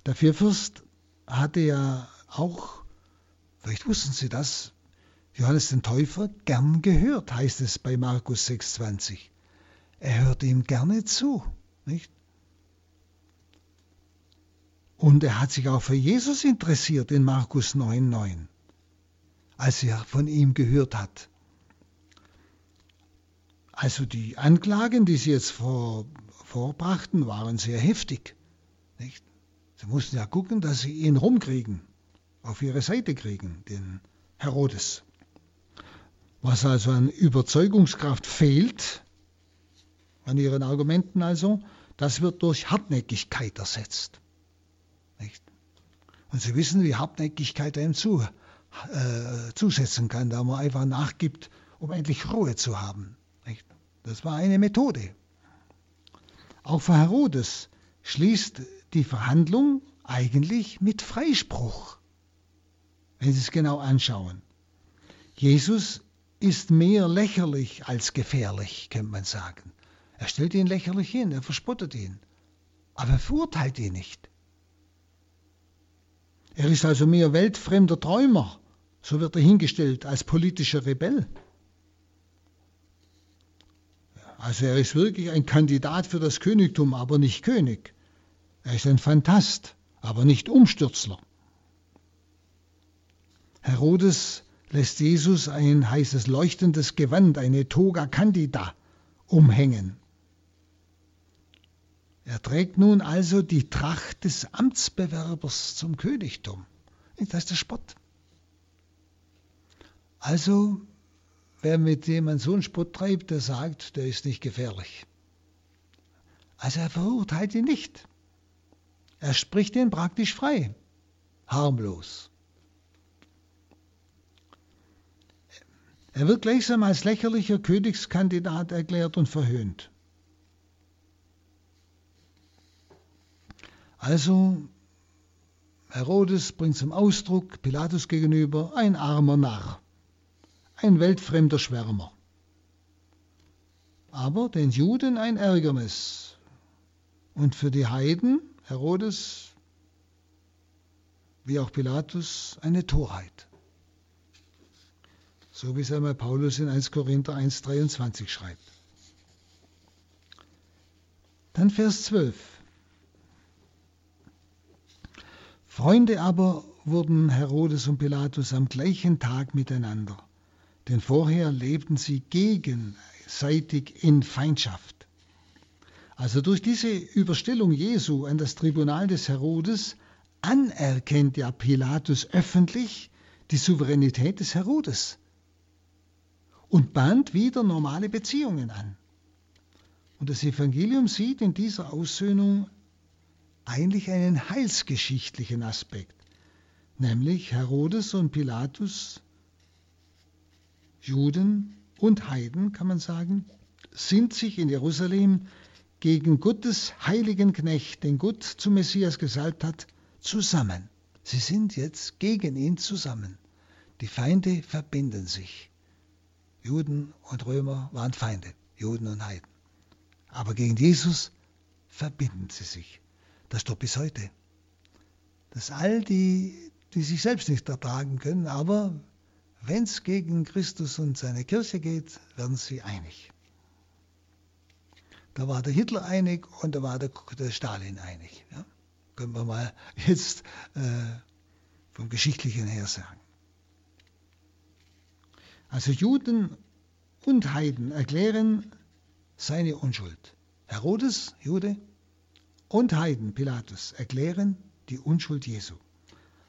Der Vierfürst hatte ja auch, vielleicht wussten Sie das, Johannes den Täufer gern gehört, heißt es bei Markus 6,20. Er hörte ihm gerne zu, nicht? Und er hat sich auch für Jesus interessiert in Markus 9,9, als er von ihm gehört hat. Also die Anklagen, die sie jetzt vor, vorbrachten, waren sehr heftig. Nicht? Sie mussten ja gucken, dass sie ihn rumkriegen, auf ihre Seite kriegen, den Herodes. Was also an Überzeugungskraft fehlt, an ihren Argumenten also, das wird durch Hartnäckigkeit ersetzt. Nicht? Und Sie wissen, wie Hartnäckigkeit einem zu, äh, zusetzen kann, da man einfach nachgibt, um endlich Ruhe zu haben. Nicht? Das war eine Methode. Auch für Herodes schließt die Verhandlung eigentlich mit Freispruch, wenn Sie es genau anschauen. Jesus ist mehr lächerlich als gefährlich, könnte man sagen. Er stellt ihn lächerlich hin, er verspottet ihn, aber er verurteilt ihn nicht. Er ist also mehr weltfremder Träumer, so wird er hingestellt, als politischer Rebell. Also er ist wirklich ein Kandidat für das Königtum, aber nicht König. Er ist ein Phantast, aber nicht Umstürzler. Herodes lässt Jesus ein heißes leuchtendes Gewand, eine Toga Candida, umhängen. Er trägt nun also die Tracht des Amtsbewerbers zum Königtum. Das ist der Spott. Also wer mit dem man so einen Spott treibt, der sagt, der ist nicht gefährlich. Also er verurteilt ihn nicht. Er spricht ihn praktisch frei, harmlos. Er wird gleichsam als lächerlicher Königskandidat erklärt und verhöhnt. Also Herodes bringt zum Ausdruck Pilatus gegenüber ein armer Narr ein weltfremder Schwärmer. Aber den Juden ein Ärgernis und für die Heiden, Herodes wie auch Pilatus, eine Torheit. So wie es einmal Paulus in 1 Korinther 1,23 schreibt. Dann Vers 12. Freunde aber wurden Herodes und Pilatus am gleichen Tag miteinander denn vorher lebten sie gegenseitig in Feindschaft. Also durch diese Überstellung Jesu an das Tribunal des Herodes anerkennt ja Pilatus öffentlich die Souveränität des Herodes und bahnt wieder normale Beziehungen an. Und das Evangelium sieht in dieser Aussöhnung eigentlich einen heilsgeschichtlichen Aspekt, nämlich Herodes und Pilatus Juden und Heiden, kann man sagen, sind sich in Jerusalem gegen Gottes heiligen Knecht, den Gott zum Messias gesalbt hat, zusammen. Sie sind jetzt gegen ihn zusammen. Die Feinde verbinden sich. Juden und Römer waren Feinde, Juden und Heiden. Aber gegen Jesus verbinden sie sich. Das doch bis heute. dass all die, die sich selbst nicht ertragen können, aber wenn es gegen Christus und seine Kirche geht, werden sie einig. Da war der Hitler einig und da war der, der Stalin einig. Ja? Können wir mal jetzt äh, vom Geschichtlichen her sagen. Also Juden und Heiden erklären seine Unschuld. Herodes, Jude, und Heiden, Pilatus, erklären die Unschuld Jesu,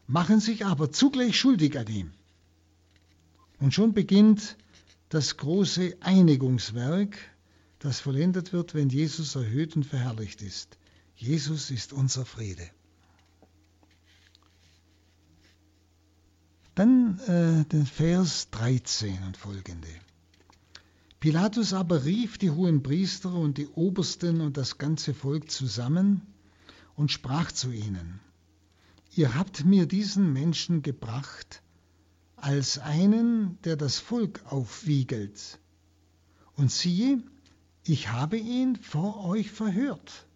machen sich aber zugleich schuldig an ihm. Und schon beginnt das große Einigungswerk, das vollendet wird, wenn Jesus erhöht und verherrlicht ist. Jesus ist unser Friede. Dann äh, den Vers 13 und folgende. Pilatus aber rief die hohen Priester und die Obersten und das ganze Volk zusammen und sprach zu ihnen, Ihr habt mir diesen Menschen gebracht als einen, der das Volk aufwiegelt. Und siehe, ich habe ihn vor euch verhört.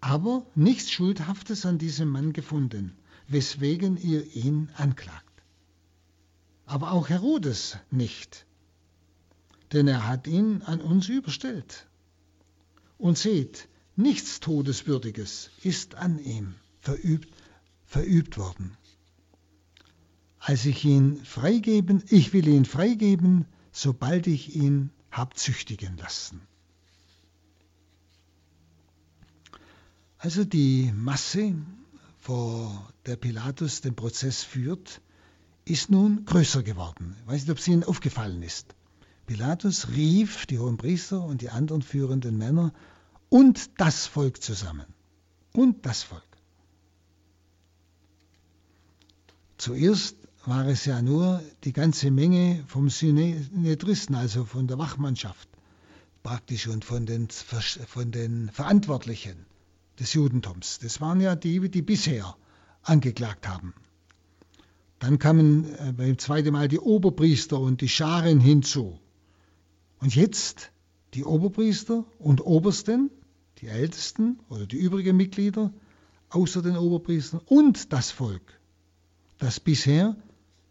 Aber nichts Schuldhaftes an diesem Mann gefunden, weswegen ihr ihn anklagt. Aber auch Herodes nicht, denn er hat ihn an uns überstellt. Und seht, nichts Todeswürdiges ist an ihm verübt, verübt worden. Als ich ihn freigeben, ich will ihn freigeben, sobald ich ihn hab züchtigen lassen. Also die Masse, vor der Pilatus den Prozess führt, ist nun größer geworden. Ich weiß nicht, ob es Ihnen aufgefallen ist. Pilatus rief die hohen Priester und die anderen führenden Männer und das Volk zusammen. Und das Volk. Zuerst war es ja nur die ganze Menge vom Synedristen, also von der Wachmannschaft praktisch und von den, von den Verantwortlichen des Judentums. Das waren ja die, die bisher angeklagt haben. Dann kamen äh, beim zweiten Mal die Oberpriester und die Scharen hinzu. Und jetzt die Oberpriester und Obersten, die Ältesten oder die übrigen Mitglieder, außer den Oberpriestern und das Volk, das bisher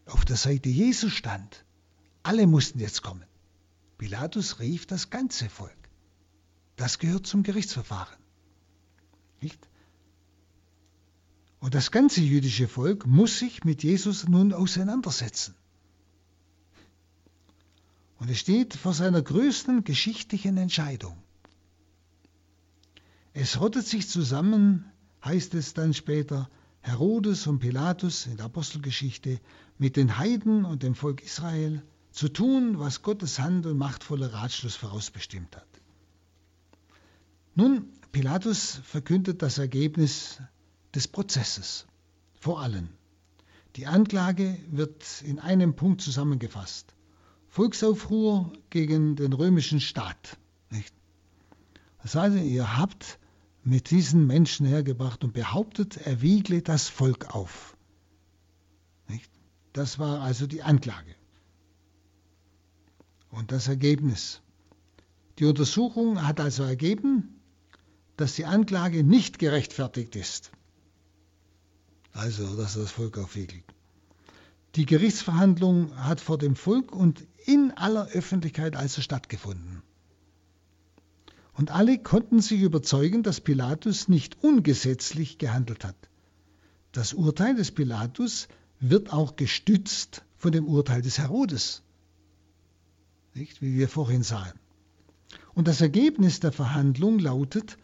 auf der Seite Jesu stand. Alle mussten jetzt kommen. Pilatus rief das ganze Volk. Das gehört zum Gerichtsverfahren. Nicht? Und das ganze jüdische Volk muss sich mit Jesus nun auseinandersetzen. Und es steht vor seiner größten geschichtlichen Entscheidung. Es rottet sich zusammen, heißt es dann später, Herodes und Pilatus in der Apostelgeschichte mit den Heiden und dem Volk Israel zu tun, was Gottes Hand und machtvoller Ratschluss vorausbestimmt hat. Nun, Pilatus verkündet das Ergebnis des Prozesses vor allen. Die Anklage wird in einem Punkt zusammengefasst. Volksaufruhr gegen den römischen Staat. Nicht? Das heißt, ihr habt mit diesen Menschen hergebracht und behauptet, er wiegle das Volk auf. Nicht? Das war also die Anklage. Und das Ergebnis. Die Untersuchung hat also ergeben, dass die Anklage nicht gerechtfertigt ist. Also, dass das Volk aufwiegelt. Die Gerichtsverhandlung hat vor dem Volk und in aller Öffentlichkeit also stattgefunden. Und alle konnten sich überzeugen, dass Pilatus nicht ungesetzlich gehandelt hat. Das Urteil des Pilatus wird auch gestützt von dem Urteil des Herodes, nicht, wie wir vorhin sahen. Und das Ergebnis der Verhandlung lautet,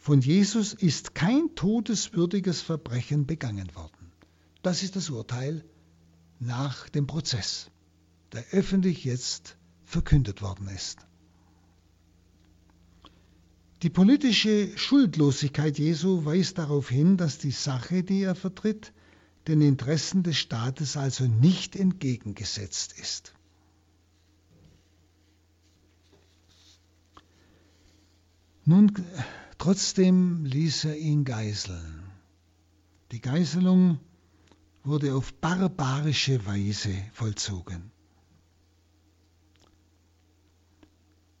von Jesus ist kein todeswürdiges Verbrechen begangen worden. Das ist das Urteil nach dem Prozess, der öffentlich jetzt verkündet worden ist. Die politische Schuldlosigkeit Jesu weist darauf hin, dass die Sache, die er vertritt, den Interessen des Staates also nicht entgegengesetzt ist. Nun, trotzdem ließ er ihn geißeln. Die Geißelung wurde auf barbarische Weise vollzogen.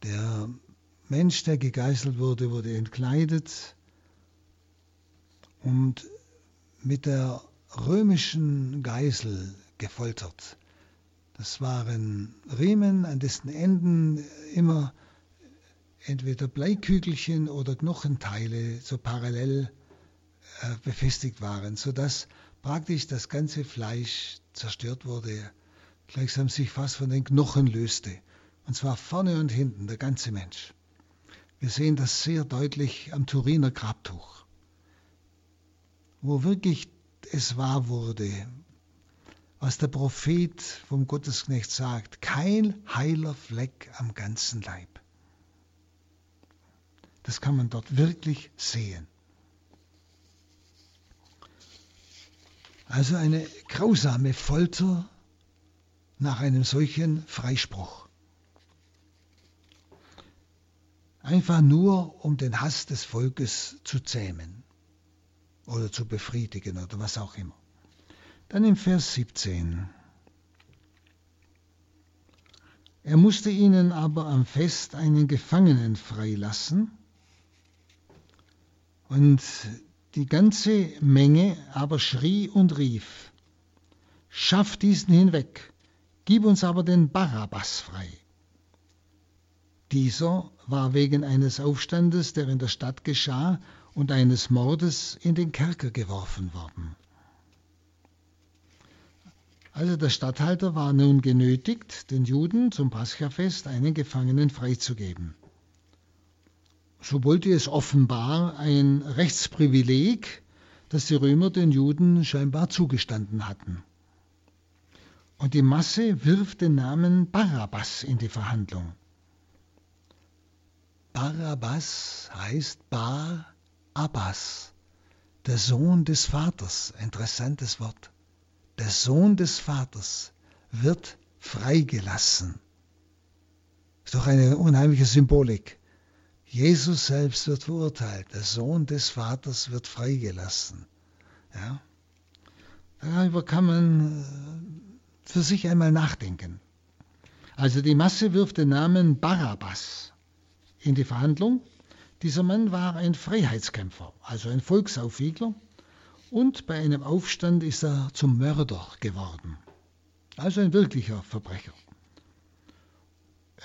Der Mensch, der gegeißelt wurde, wurde entkleidet und mit der römischen Geisel gefoltert. Das waren Riemen, an dessen Enden immer entweder Bleikügelchen oder Knochenteile so parallel äh, befestigt waren, sodass praktisch das ganze Fleisch zerstört wurde, gleichsam sich fast von den Knochen löste. Und zwar vorne und hinten, der ganze Mensch. Wir sehen das sehr deutlich am Turiner Grabtuch, wo wirklich es wahr wurde, was der Prophet vom Gottesknecht sagt, kein heiler Fleck am ganzen Leib. Das kann man dort wirklich sehen. Also eine grausame Folter nach einem solchen Freispruch. Einfach nur, um den Hass des Volkes zu zähmen oder zu befriedigen oder was auch immer. Dann im Vers 17. Er musste ihnen aber am Fest einen Gefangenen freilassen und die ganze Menge aber schrie und rief, Schaff diesen hinweg, gib uns aber den Barabbas frei. Dieser war wegen eines Aufstandes, der in der Stadt geschah, und eines Mordes in den Kerker geworfen worden. Also der Statthalter war nun genötigt, den Juden zum Paschafest einen Gefangenen freizugeben. So wollte es offenbar ein Rechtsprivileg, das die Römer den Juden scheinbar zugestanden hatten. Und die Masse wirft den Namen Barabbas in die Verhandlung. Barabbas heißt Bar Abbas, der Sohn des Vaters. Interessantes Wort. Der Sohn des Vaters wird freigelassen. Ist doch eine unheimliche Symbolik. Jesus selbst wird verurteilt, der Sohn des Vaters wird freigelassen. Ja? Darüber kann man äh, für sich einmal nachdenken. Also die Masse wirft den Namen Barabbas in die Verhandlung. Dieser Mann war ein Freiheitskämpfer, also ein Volksaufwiegler, und bei einem Aufstand ist er zum Mörder geworden, also ein wirklicher Verbrecher.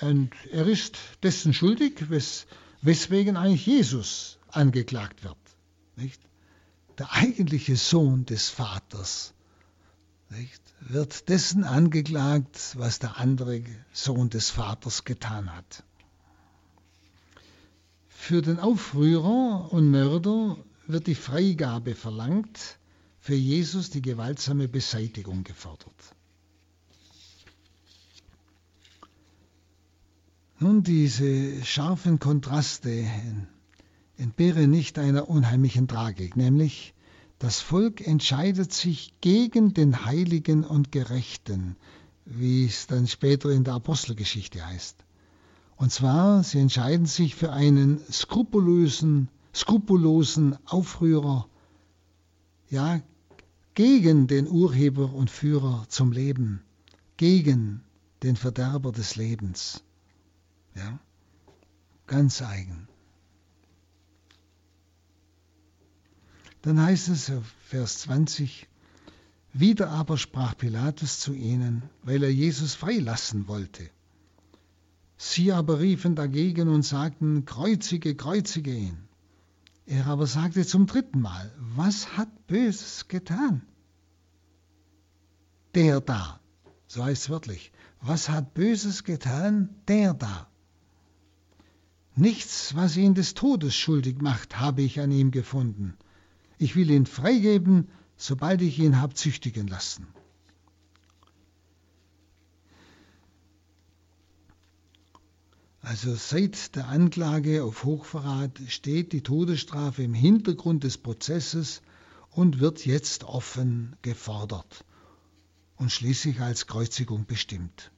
Und er ist dessen schuldig, wes, weswegen eigentlich Jesus angeklagt wird. Nicht? Der eigentliche Sohn des Vaters nicht? wird dessen angeklagt, was der andere Sohn des Vaters getan hat. Für den Aufrührer und Mörder wird die Freigabe verlangt, für Jesus die gewaltsame Beseitigung gefordert. Nun, diese scharfen Kontraste entbehren nicht einer unheimlichen Tragik, nämlich das Volk entscheidet sich gegen den Heiligen und Gerechten, wie es dann später in der Apostelgeschichte heißt. Und zwar, sie entscheiden sich für einen skrupulösen, skrupellosen Aufrührer, ja, gegen den Urheber und Führer zum Leben, gegen den Verderber des Lebens. Ja, ganz eigen. Dann heißt es, Vers 20, wieder aber sprach Pilatus zu ihnen, weil er Jesus freilassen wollte. Sie aber riefen dagegen und sagten, kreuzige, kreuzige ihn. Er aber sagte zum dritten Mal, was hat Böses getan? Der da, so heißt es wörtlich, was hat Böses getan? Der da. Nichts, was ihn des Todes schuldig macht, habe ich an ihm gefunden. Ich will ihn freigeben, sobald ich ihn hab züchtigen lassen. Also seit der Anklage auf Hochverrat steht die Todesstrafe im Hintergrund des Prozesses und wird jetzt offen gefordert und schließlich als Kreuzigung bestimmt.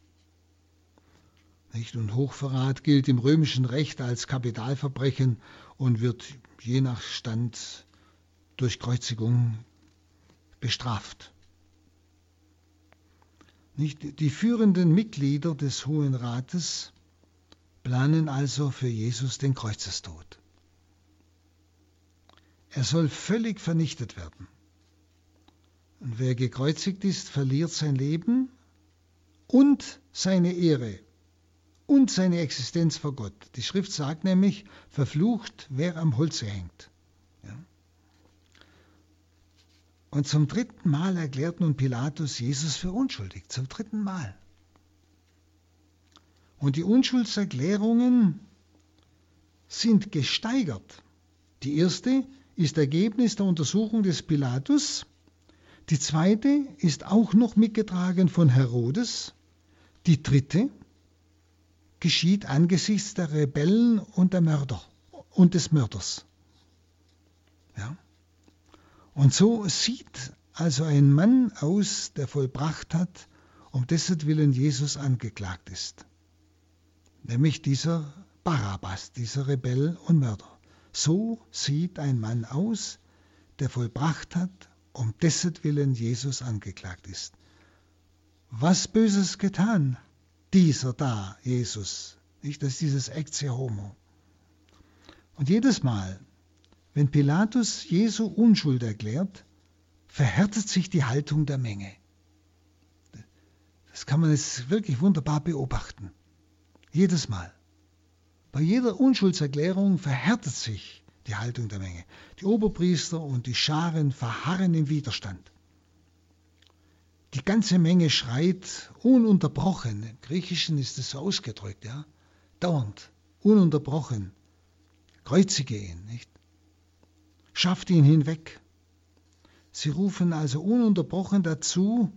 Und Hochverrat gilt im römischen Recht als Kapitalverbrechen und wird je nach Stand durch Kreuzigung bestraft. Die führenden Mitglieder des Hohen Rates planen also für Jesus den Kreuzestod. Er soll völlig vernichtet werden. Und wer gekreuzigt ist, verliert sein Leben und seine Ehre und seine Existenz vor Gott. Die Schrift sagt nämlich, verflucht, wer am Holze hängt. Ja. Und zum dritten Mal erklärt nun Pilatus Jesus für unschuldig. Zum dritten Mal. Und die Unschuldserklärungen sind gesteigert. Die erste ist Ergebnis der Untersuchung des Pilatus. Die zweite ist auch noch mitgetragen von Herodes. Die dritte geschieht angesichts der Rebellen und der Mörder und des Mörders. Ja? Und so sieht also ein Mann aus, der vollbracht hat, um dessen Willen Jesus angeklagt ist. Nämlich dieser Barabbas, dieser Rebell und Mörder. So sieht ein Mann aus, der vollbracht hat, um dessen Willen Jesus angeklagt ist. Was Böses getan, dieser da, Jesus. Nicht? Das ist dieses Ecce Homo. Und jedes Mal, wenn Pilatus Jesu Unschuld erklärt, verhärtet sich die Haltung der Menge. Das kann man jetzt wirklich wunderbar beobachten. Jedes Mal. Bei jeder Unschuldserklärung verhärtet sich die Haltung der Menge. Die Oberpriester und die Scharen verharren im Widerstand. Die ganze Menge schreit ununterbrochen. Im Griechischen ist es so ausgedrückt, ja. Dauernd, ununterbrochen. Kreuzige ihn, nicht? Schafft ihn hinweg. Sie rufen also ununterbrochen dazu,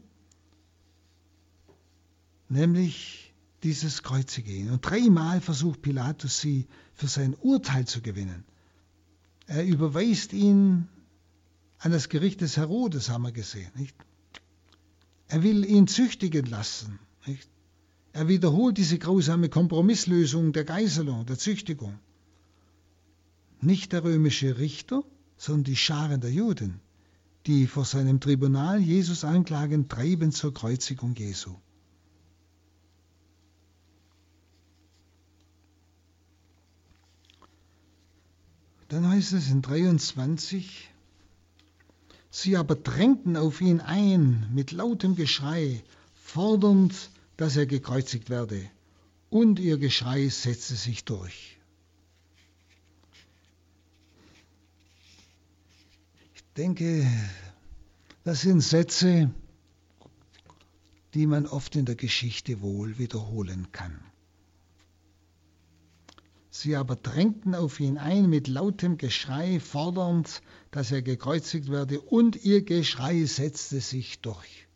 nämlich dieses Kreuzige gehen. Und dreimal versucht Pilatus sie für sein Urteil zu gewinnen. Er überweist ihn an das Gericht des Herodes, haben wir gesehen. Nicht? Er will ihn züchtigen lassen. Nicht? Er wiederholt diese grausame Kompromisslösung der Geiselung, der Züchtigung. Nicht der römische Richter, sondern die Scharen der Juden, die vor seinem Tribunal Jesus anklagen, treiben zur Kreuzigung Jesu. Dann heißt es in 23, sie aber drängten auf ihn ein mit lautem Geschrei, fordernd, dass er gekreuzigt werde. Und ihr Geschrei setzte sich durch. Ich denke, das sind Sätze, die man oft in der Geschichte wohl wiederholen kann. Sie aber drängten auf ihn ein mit lautem Geschrei, fordernd, dass er gekreuzigt werde, und ihr Geschrei setzte sich durch.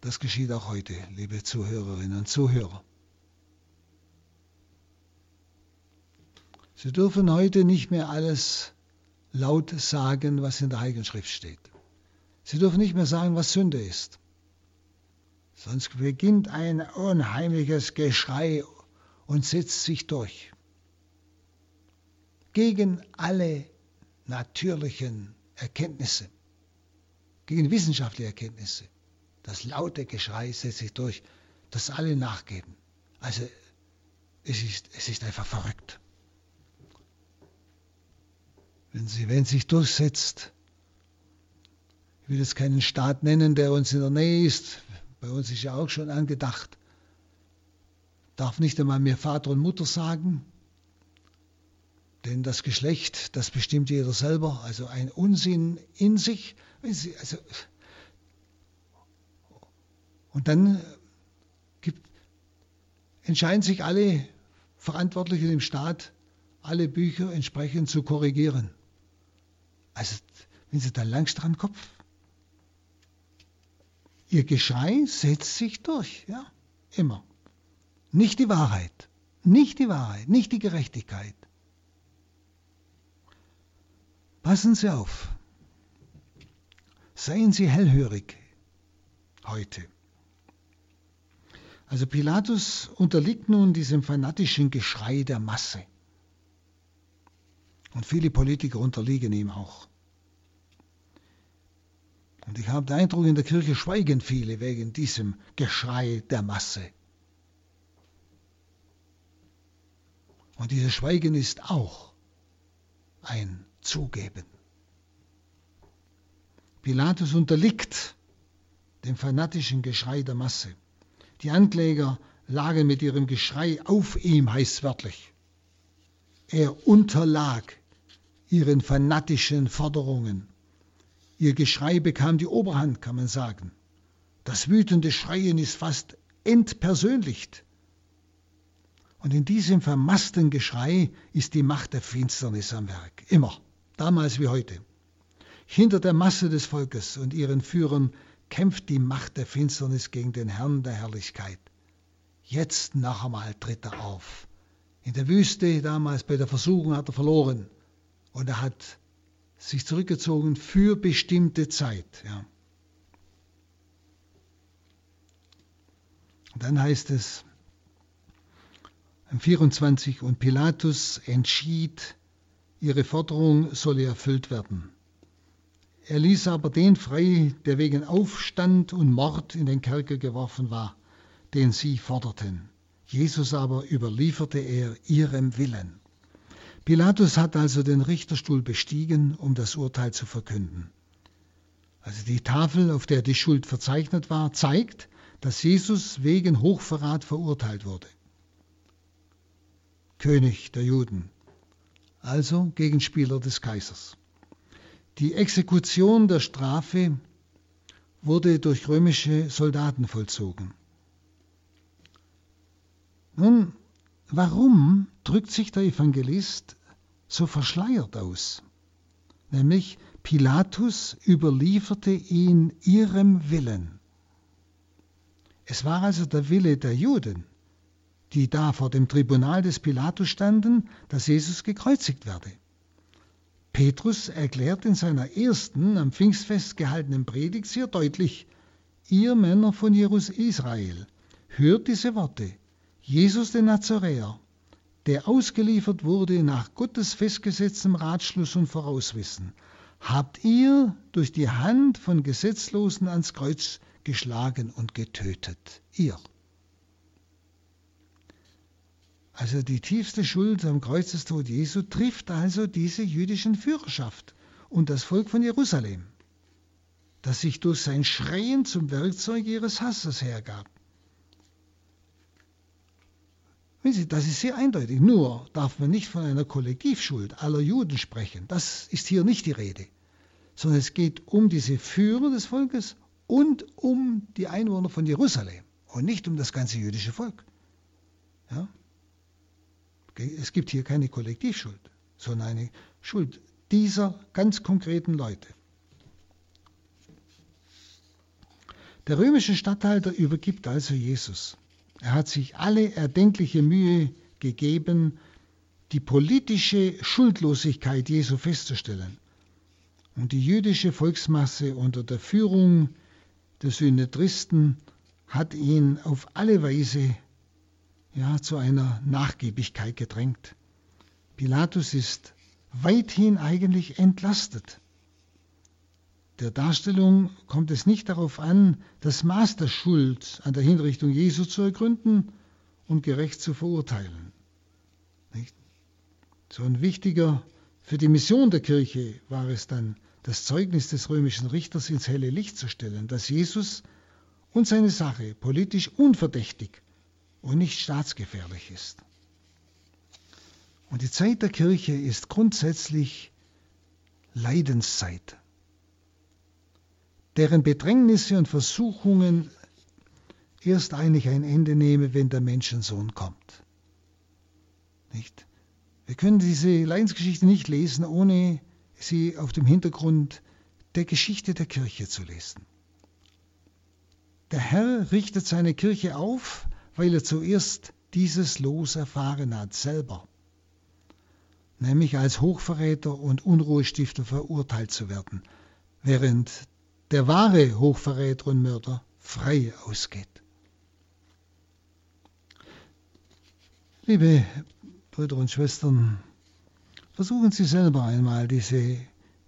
Das geschieht auch heute, liebe Zuhörerinnen und Zuhörer. Sie dürfen heute nicht mehr alles laut sagen, was in der Heiligen Schrift steht. Sie dürfen nicht mehr sagen, was Sünde ist. Sonst beginnt ein unheimliches Geschrei und setzt sich durch. Gegen alle natürlichen Erkenntnisse, gegen wissenschaftliche Erkenntnisse. Das laute Geschrei setzt sich durch, dass alle nachgeben. Also es ist, es ist einfach verrückt. Wenn sie, wenn sich durchsetzt, ich will jetzt keinen Staat nennen, der uns in der Nähe ist, bei uns ist ja auch schon angedacht. Darf nicht einmal mehr Vater und Mutter sagen, denn das Geschlecht, das bestimmt jeder selber, also ein Unsinn in sich. Also, und dann gibt, entscheiden sich alle Verantwortlichen im Staat, alle Bücher entsprechend zu korrigieren. Also, wenn Sie da langst dran Kopf Ihr Geschrei setzt sich durch, ja, immer. Nicht die Wahrheit, nicht die Wahrheit, nicht die Gerechtigkeit. Passen Sie auf. Seien Sie hellhörig heute. Also Pilatus unterliegt nun diesem fanatischen Geschrei der Masse. Und viele Politiker unterliegen ihm auch. Und ich habe den Eindruck, in der Kirche schweigen viele wegen diesem Geschrei der Masse. Und dieses Schweigen ist auch ein Zugeben. Pilatus unterliegt dem fanatischen Geschrei der Masse. Die Ankläger lagen mit ihrem Geschrei auf ihm, heißt wörtlich. Er unterlag ihren fanatischen Forderungen. Ihr Geschrei bekam die Oberhand, kann man sagen. Das wütende Schreien ist fast entpersönlicht. Und in diesem vermassten Geschrei ist die Macht der Finsternis am Werk. Immer, damals wie heute. Hinter der Masse des Volkes und ihren Führern kämpft die Macht der Finsternis gegen den Herrn der Herrlichkeit. Jetzt noch einmal tritt er auf. In der Wüste damals bei der Versuchung hat er verloren und er hat sich zurückgezogen für bestimmte Zeit. Ja. Dann heißt es im 24, und Pilatus entschied, ihre Forderung solle erfüllt werden. Er ließ aber den frei, der wegen Aufstand und Mord in den Kerker geworfen war, den sie forderten. Jesus aber überlieferte er ihrem Willen. Pilatus hat also den Richterstuhl bestiegen, um das Urteil zu verkünden. Also die Tafel, auf der die Schuld verzeichnet war, zeigt, dass Jesus wegen Hochverrat verurteilt wurde. König der Juden, also Gegenspieler des Kaisers. Die Exekution der Strafe wurde durch römische Soldaten vollzogen. Nun, warum drückt sich der Evangelist so verschleiert aus? Nämlich Pilatus überlieferte ihn ihrem Willen. Es war also der Wille der Juden, die da vor dem Tribunal des Pilatus standen, dass Jesus gekreuzigt werde. Petrus erklärt in seiner ersten am Pfingstfest gehaltenen Predigt sehr deutlich, ihr Männer von Jerus Israel, hört diese Worte. Jesus der Nazaräer, der ausgeliefert wurde nach Gottes festgesetztem Ratschluss und Vorauswissen, habt ihr durch die Hand von Gesetzlosen ans Kreuz geschlagen und getötet. Ihr. Also die tiefste Schuld am Kreuzestod Jesu trifft also diese jüdischen Führerschaft und das Volk von Jerusalem, das sich durch sein Schreien zum Werkzeug ihres Hasses hergab. Das ist sehr eindeutig. Nur darf man nicht von einer Kollektivschuld aller Juden sprechen. Das ist hier nicht die Rede. Sondern es geht um diese Führer des Volkes und um die Einwohner von Jerusalem und nicht um das ganze jüdische Volk. Ja? Es gibt hier keine Kollektivschuld, sondern eine Schuld dieser ganz konkreten Leute. Der römische Statthalter übergibt also Jesus. Er hat sich alle erdenkliche Mühe gegeben, die politische Schuldlosigkeit Jesu festzustellen. Und die jüdische Volksmasse unter der Führung der Synedristen hat ihn auf alle Weise ja, zu einer Nachgiebigkeit gedrängt. Pilatus ist weithin eigentlich entlastet. Der Darstellung kommt es nicht darauf an, das Maß der Schuld an der Hinrichtung Jesu zu ergründen und gerecht zu verurteilen. Nicht? So ein wichtiger für die Mission der Kirche war es dann, das Zeugnis des römischen Richters ins helle Licht zu stellen, dass Jesus und seine Sache politisch unverdächtig und nicht staatsgefährlich ist. Und die Zeit der Kirche ist grundsätzlich Leidenszeit, deren Bedrängnisse und Versuchungen erst eigentlich ein Ende nehmen, wenn der Menschensohn kommt. Nicht? Wir können diese Leidensgeschichte nicht lesen, ohne sie auf dem Hintergrund der Geschichte der Kirche zu lesen. Der Herr richtet seine Kirche auf weil er zuerst dieses Los erfahren hat, selber, nämlich als Hochverräter und Unruhestifter verurteilt zu werden, während der wahre Hochverräter und Mörder frei ausgeht. Liebe Brüder und Schwestern, versuchen Sie selber einmal diese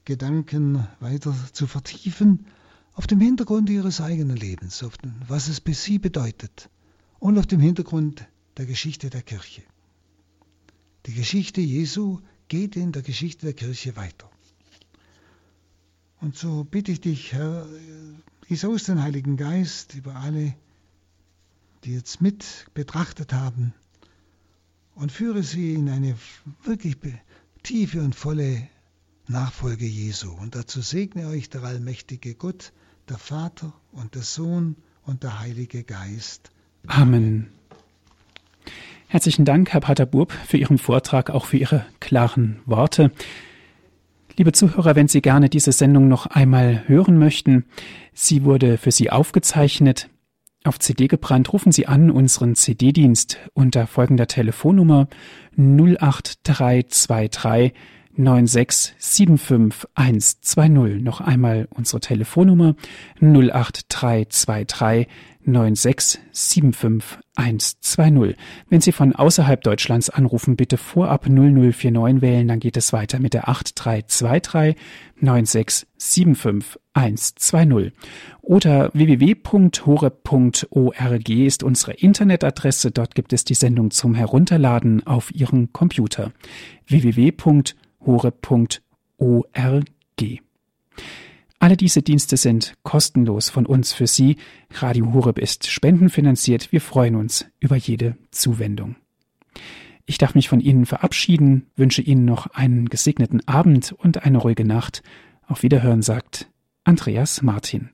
Gedanken weiter zu vertiefen auf dem Hintergrund Ihres eigenen Lebens, auf den, was es für Sie bedeutet und auf dem Hintergrund der Geschichte der Kirche. Die Geschichte Jesu geht in der Geschichte der Kirche weiter. Und so bitte ich dich, Herr, aus den Heiligen Geist über alle, die jetzt mit betrachtet haben und führe sie in eine wirklich tiefe und volle Nachfolge Jesu. Und dazu segne euch der allmächtige Gott, der Vater und der Sohn und der Heilige Geist. Amen. Herzlichen Dank, Herr Pater Burb, für Ihren Vortrag, auch für Ihre klaren Worte. Liebe Zuhörer, wenn Sie gerne diese Sendung noch einmal hören möchten, sie wurde für Sie aufgezeichnet, auf CD gebrannt, rufen Sie an unseren CD-Dienst unter folgender Telefonnummer 08323 9675120. Noch einmal unsere Telefonnummer 08323 9675120. Wenn Sie von außerhalb Deutschlands anrufen, bitte vorab 0049 wählen, dann geht es weiter mit der 8323 9675120. Oder www.hore.org ist unsere Internetadresse. Dort gibt es die Sendung zum Herunterladen auf Ihren Computer. www.hore.org horeb.org. Alle diese Dienste sind kostenlos von uns für Sie. Radio Horeb ist spendenfinanziert. Wir freuen uns über jede Zuwendung. Ich darf mich von Ihnen verabschieden, wünsche Ihnen noch einen gesegneten Abend und eine ruhige Nacht. Auf Wiederhören sagt Andreas Martin.